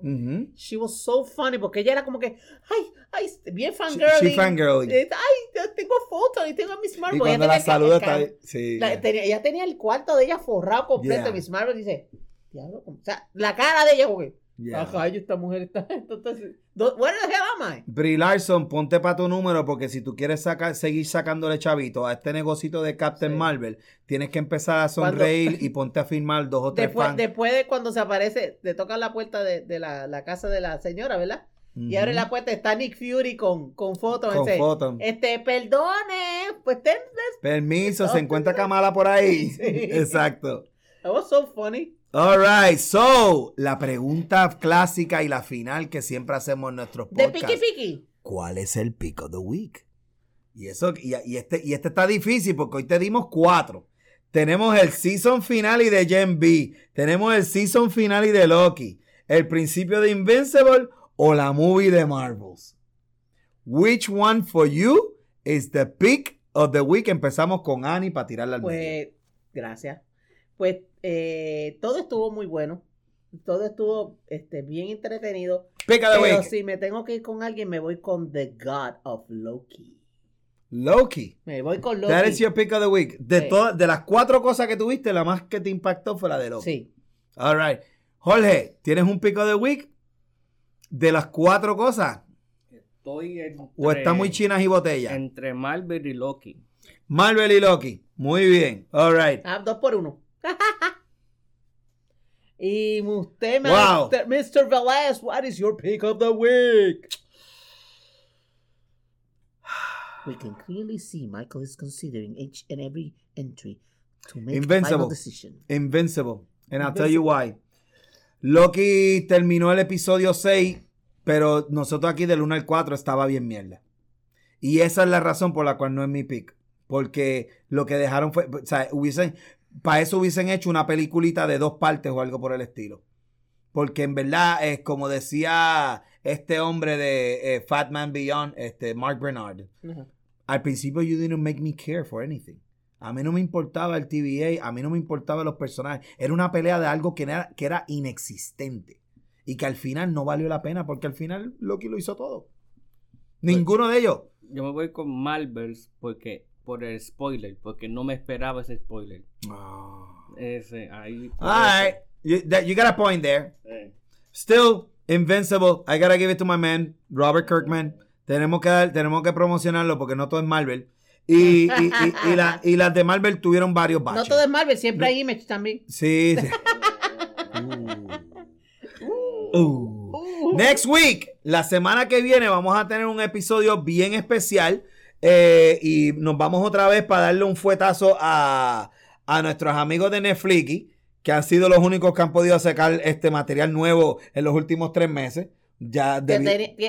she was so funny porque ella era como que, ay, ay, bien She, fangirling. she fangirling. Eh, Ay, tengo fotos y tengo a Miss Marvel. Y cuando Ella la saluda está... Sí. la- tenía- ella tenía el cuarto de ella forrado completo. Yeah. Miss Marvel dice, diablo, ¿cómo?" o sea, la cara de ella, güey. Yeah. Ajá, yo esta mujer está. Entonces, where the hell am I? Brie Larson, ponte para tu número porque si tú quieres sacar, seguir sacándole chavito a este negocito de Captain Sí. Marvel, tienes que empezar a Cuando- sonreír y ponte a firmar dos o tres Después, fans. después de cuando se aparece, le tocan la puerta de, de la, la casa de la señora, ¿verdad? Y abre la puerta, está Nick Fury con, con fotos. Con fotos. Este, perdone, pues ten, Permiso, se encuentra Kamala por ahí. Sí. Exacto. that was so funny. All right, so, la pregunta clásica y la final que siempre hacemos en nuestros De podcasts. Piki Piki. ¿Cuál es el pick of the week? Y eso, y, y este, y este está difícil porque hoy te dimos cuatro. Tenemos el season finale de Gen B. Tenemos el season finale de Loki. El principio de Invincible o la movie de Marvels. Which one for you is the pick of the week? Empezamos con Annie para tirarla al medio. Pues, gracias. Pues eh, todo estuvo muy bueno. Todo estuvo este, bien entretenido. Pick of the Pero week. si me tengo que ir con alguien, me voy con The God of Loki. Loki. Me voy con Loki. That is your pick of the week. De, Sí. todas- de las cuatro cosas que tuviste, la más que te impactó fue la de Loki. Sí. All right. Jorge, ¿tienes un pico de week? De las cuatro cosas. Estoy entre, ¿O está muy chinas y botellas? entre Marvel y Loki. Marvel y Loki. Muy bien. All right. Ah, dos por uno. y usted, Wow. Mr. Mr. Velez, what is your pick of the week? We can clearly see Michael is considering each and every entry to make a Invincible. final decision. Invincible. And I'll tell you why. Loki terminó el episodio 6, pero nosotros aquí del 1 al 4 estaba bien mierda. Y esa es la razón por la cual no es mi pick. Porque lo que dejaron fue, o sea, hubiesen, para eso hubiesen hecho una peliculita de dos partes o algo por el estilo. Porque en verdad es como decía este hombre de eh, Fat Man Beyond, este Mark Bernard. Al principio you didn't make me care for anything. A mí no me importaba el TVA, a mí no me importaban los personajes. Era una pelea de algo que era, que era inexistente. Y que al final no valió la pena porque al final Loki lo hizo todo. Ninguno de ellos. Yo me voy con Marvels porque por el spoiler, porque no me esperaba ese spoiler. Ah. Ese, ahí. All right. You, that- you got a point there. Eh, Still, Invincible. I gotta give it to my man, Robert Kirkman. Tenemos que, dar- tenemos que promocionarlo porque no todo es Marvel. Y, y, y, y la- y las de Marvel tuvieron varios No baches. todo es Marvel, siempre hay Image también. Sí, sí. Uh. Next week, la semana que viene, vamos a tener un episodio bien especial. Eh, y nos vamos otra vez para darle un fuetazo a, a nuestros amigos de Netflix, que han sido los únicos que han podido sacar este material nuevo en los últimos tres meses. Ya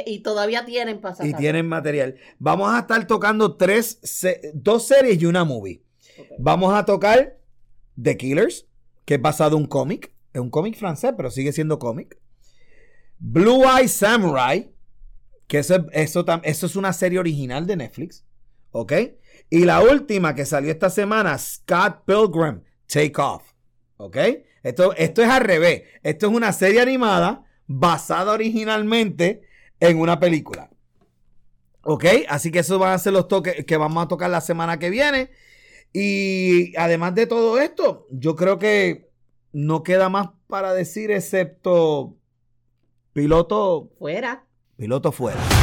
y todavía tienen para y tienen material. Vamos a estar tocando tres, se- dos series y una movie. Vamos a tocar The Killers, que es basado en un cómic. Es un cómic francés, pero sigue siendo cómic. Blue Eye Samurai, que eso, es- eso, eso es una serie original de Netflix. ¿Ok? Y la última que salió esta semana, Scott Pilgrim, Take Off. ¿Ok? Esto, esto es al revés. Esto es una serie animada basada originalmente en una película. ¿Ok? Así que esos van a ser los toques que vamos a tocar la semana que viene. Y además de todo esto, yo creo que no queda más para decir excepto piloto, Fuera. Piloto fuera.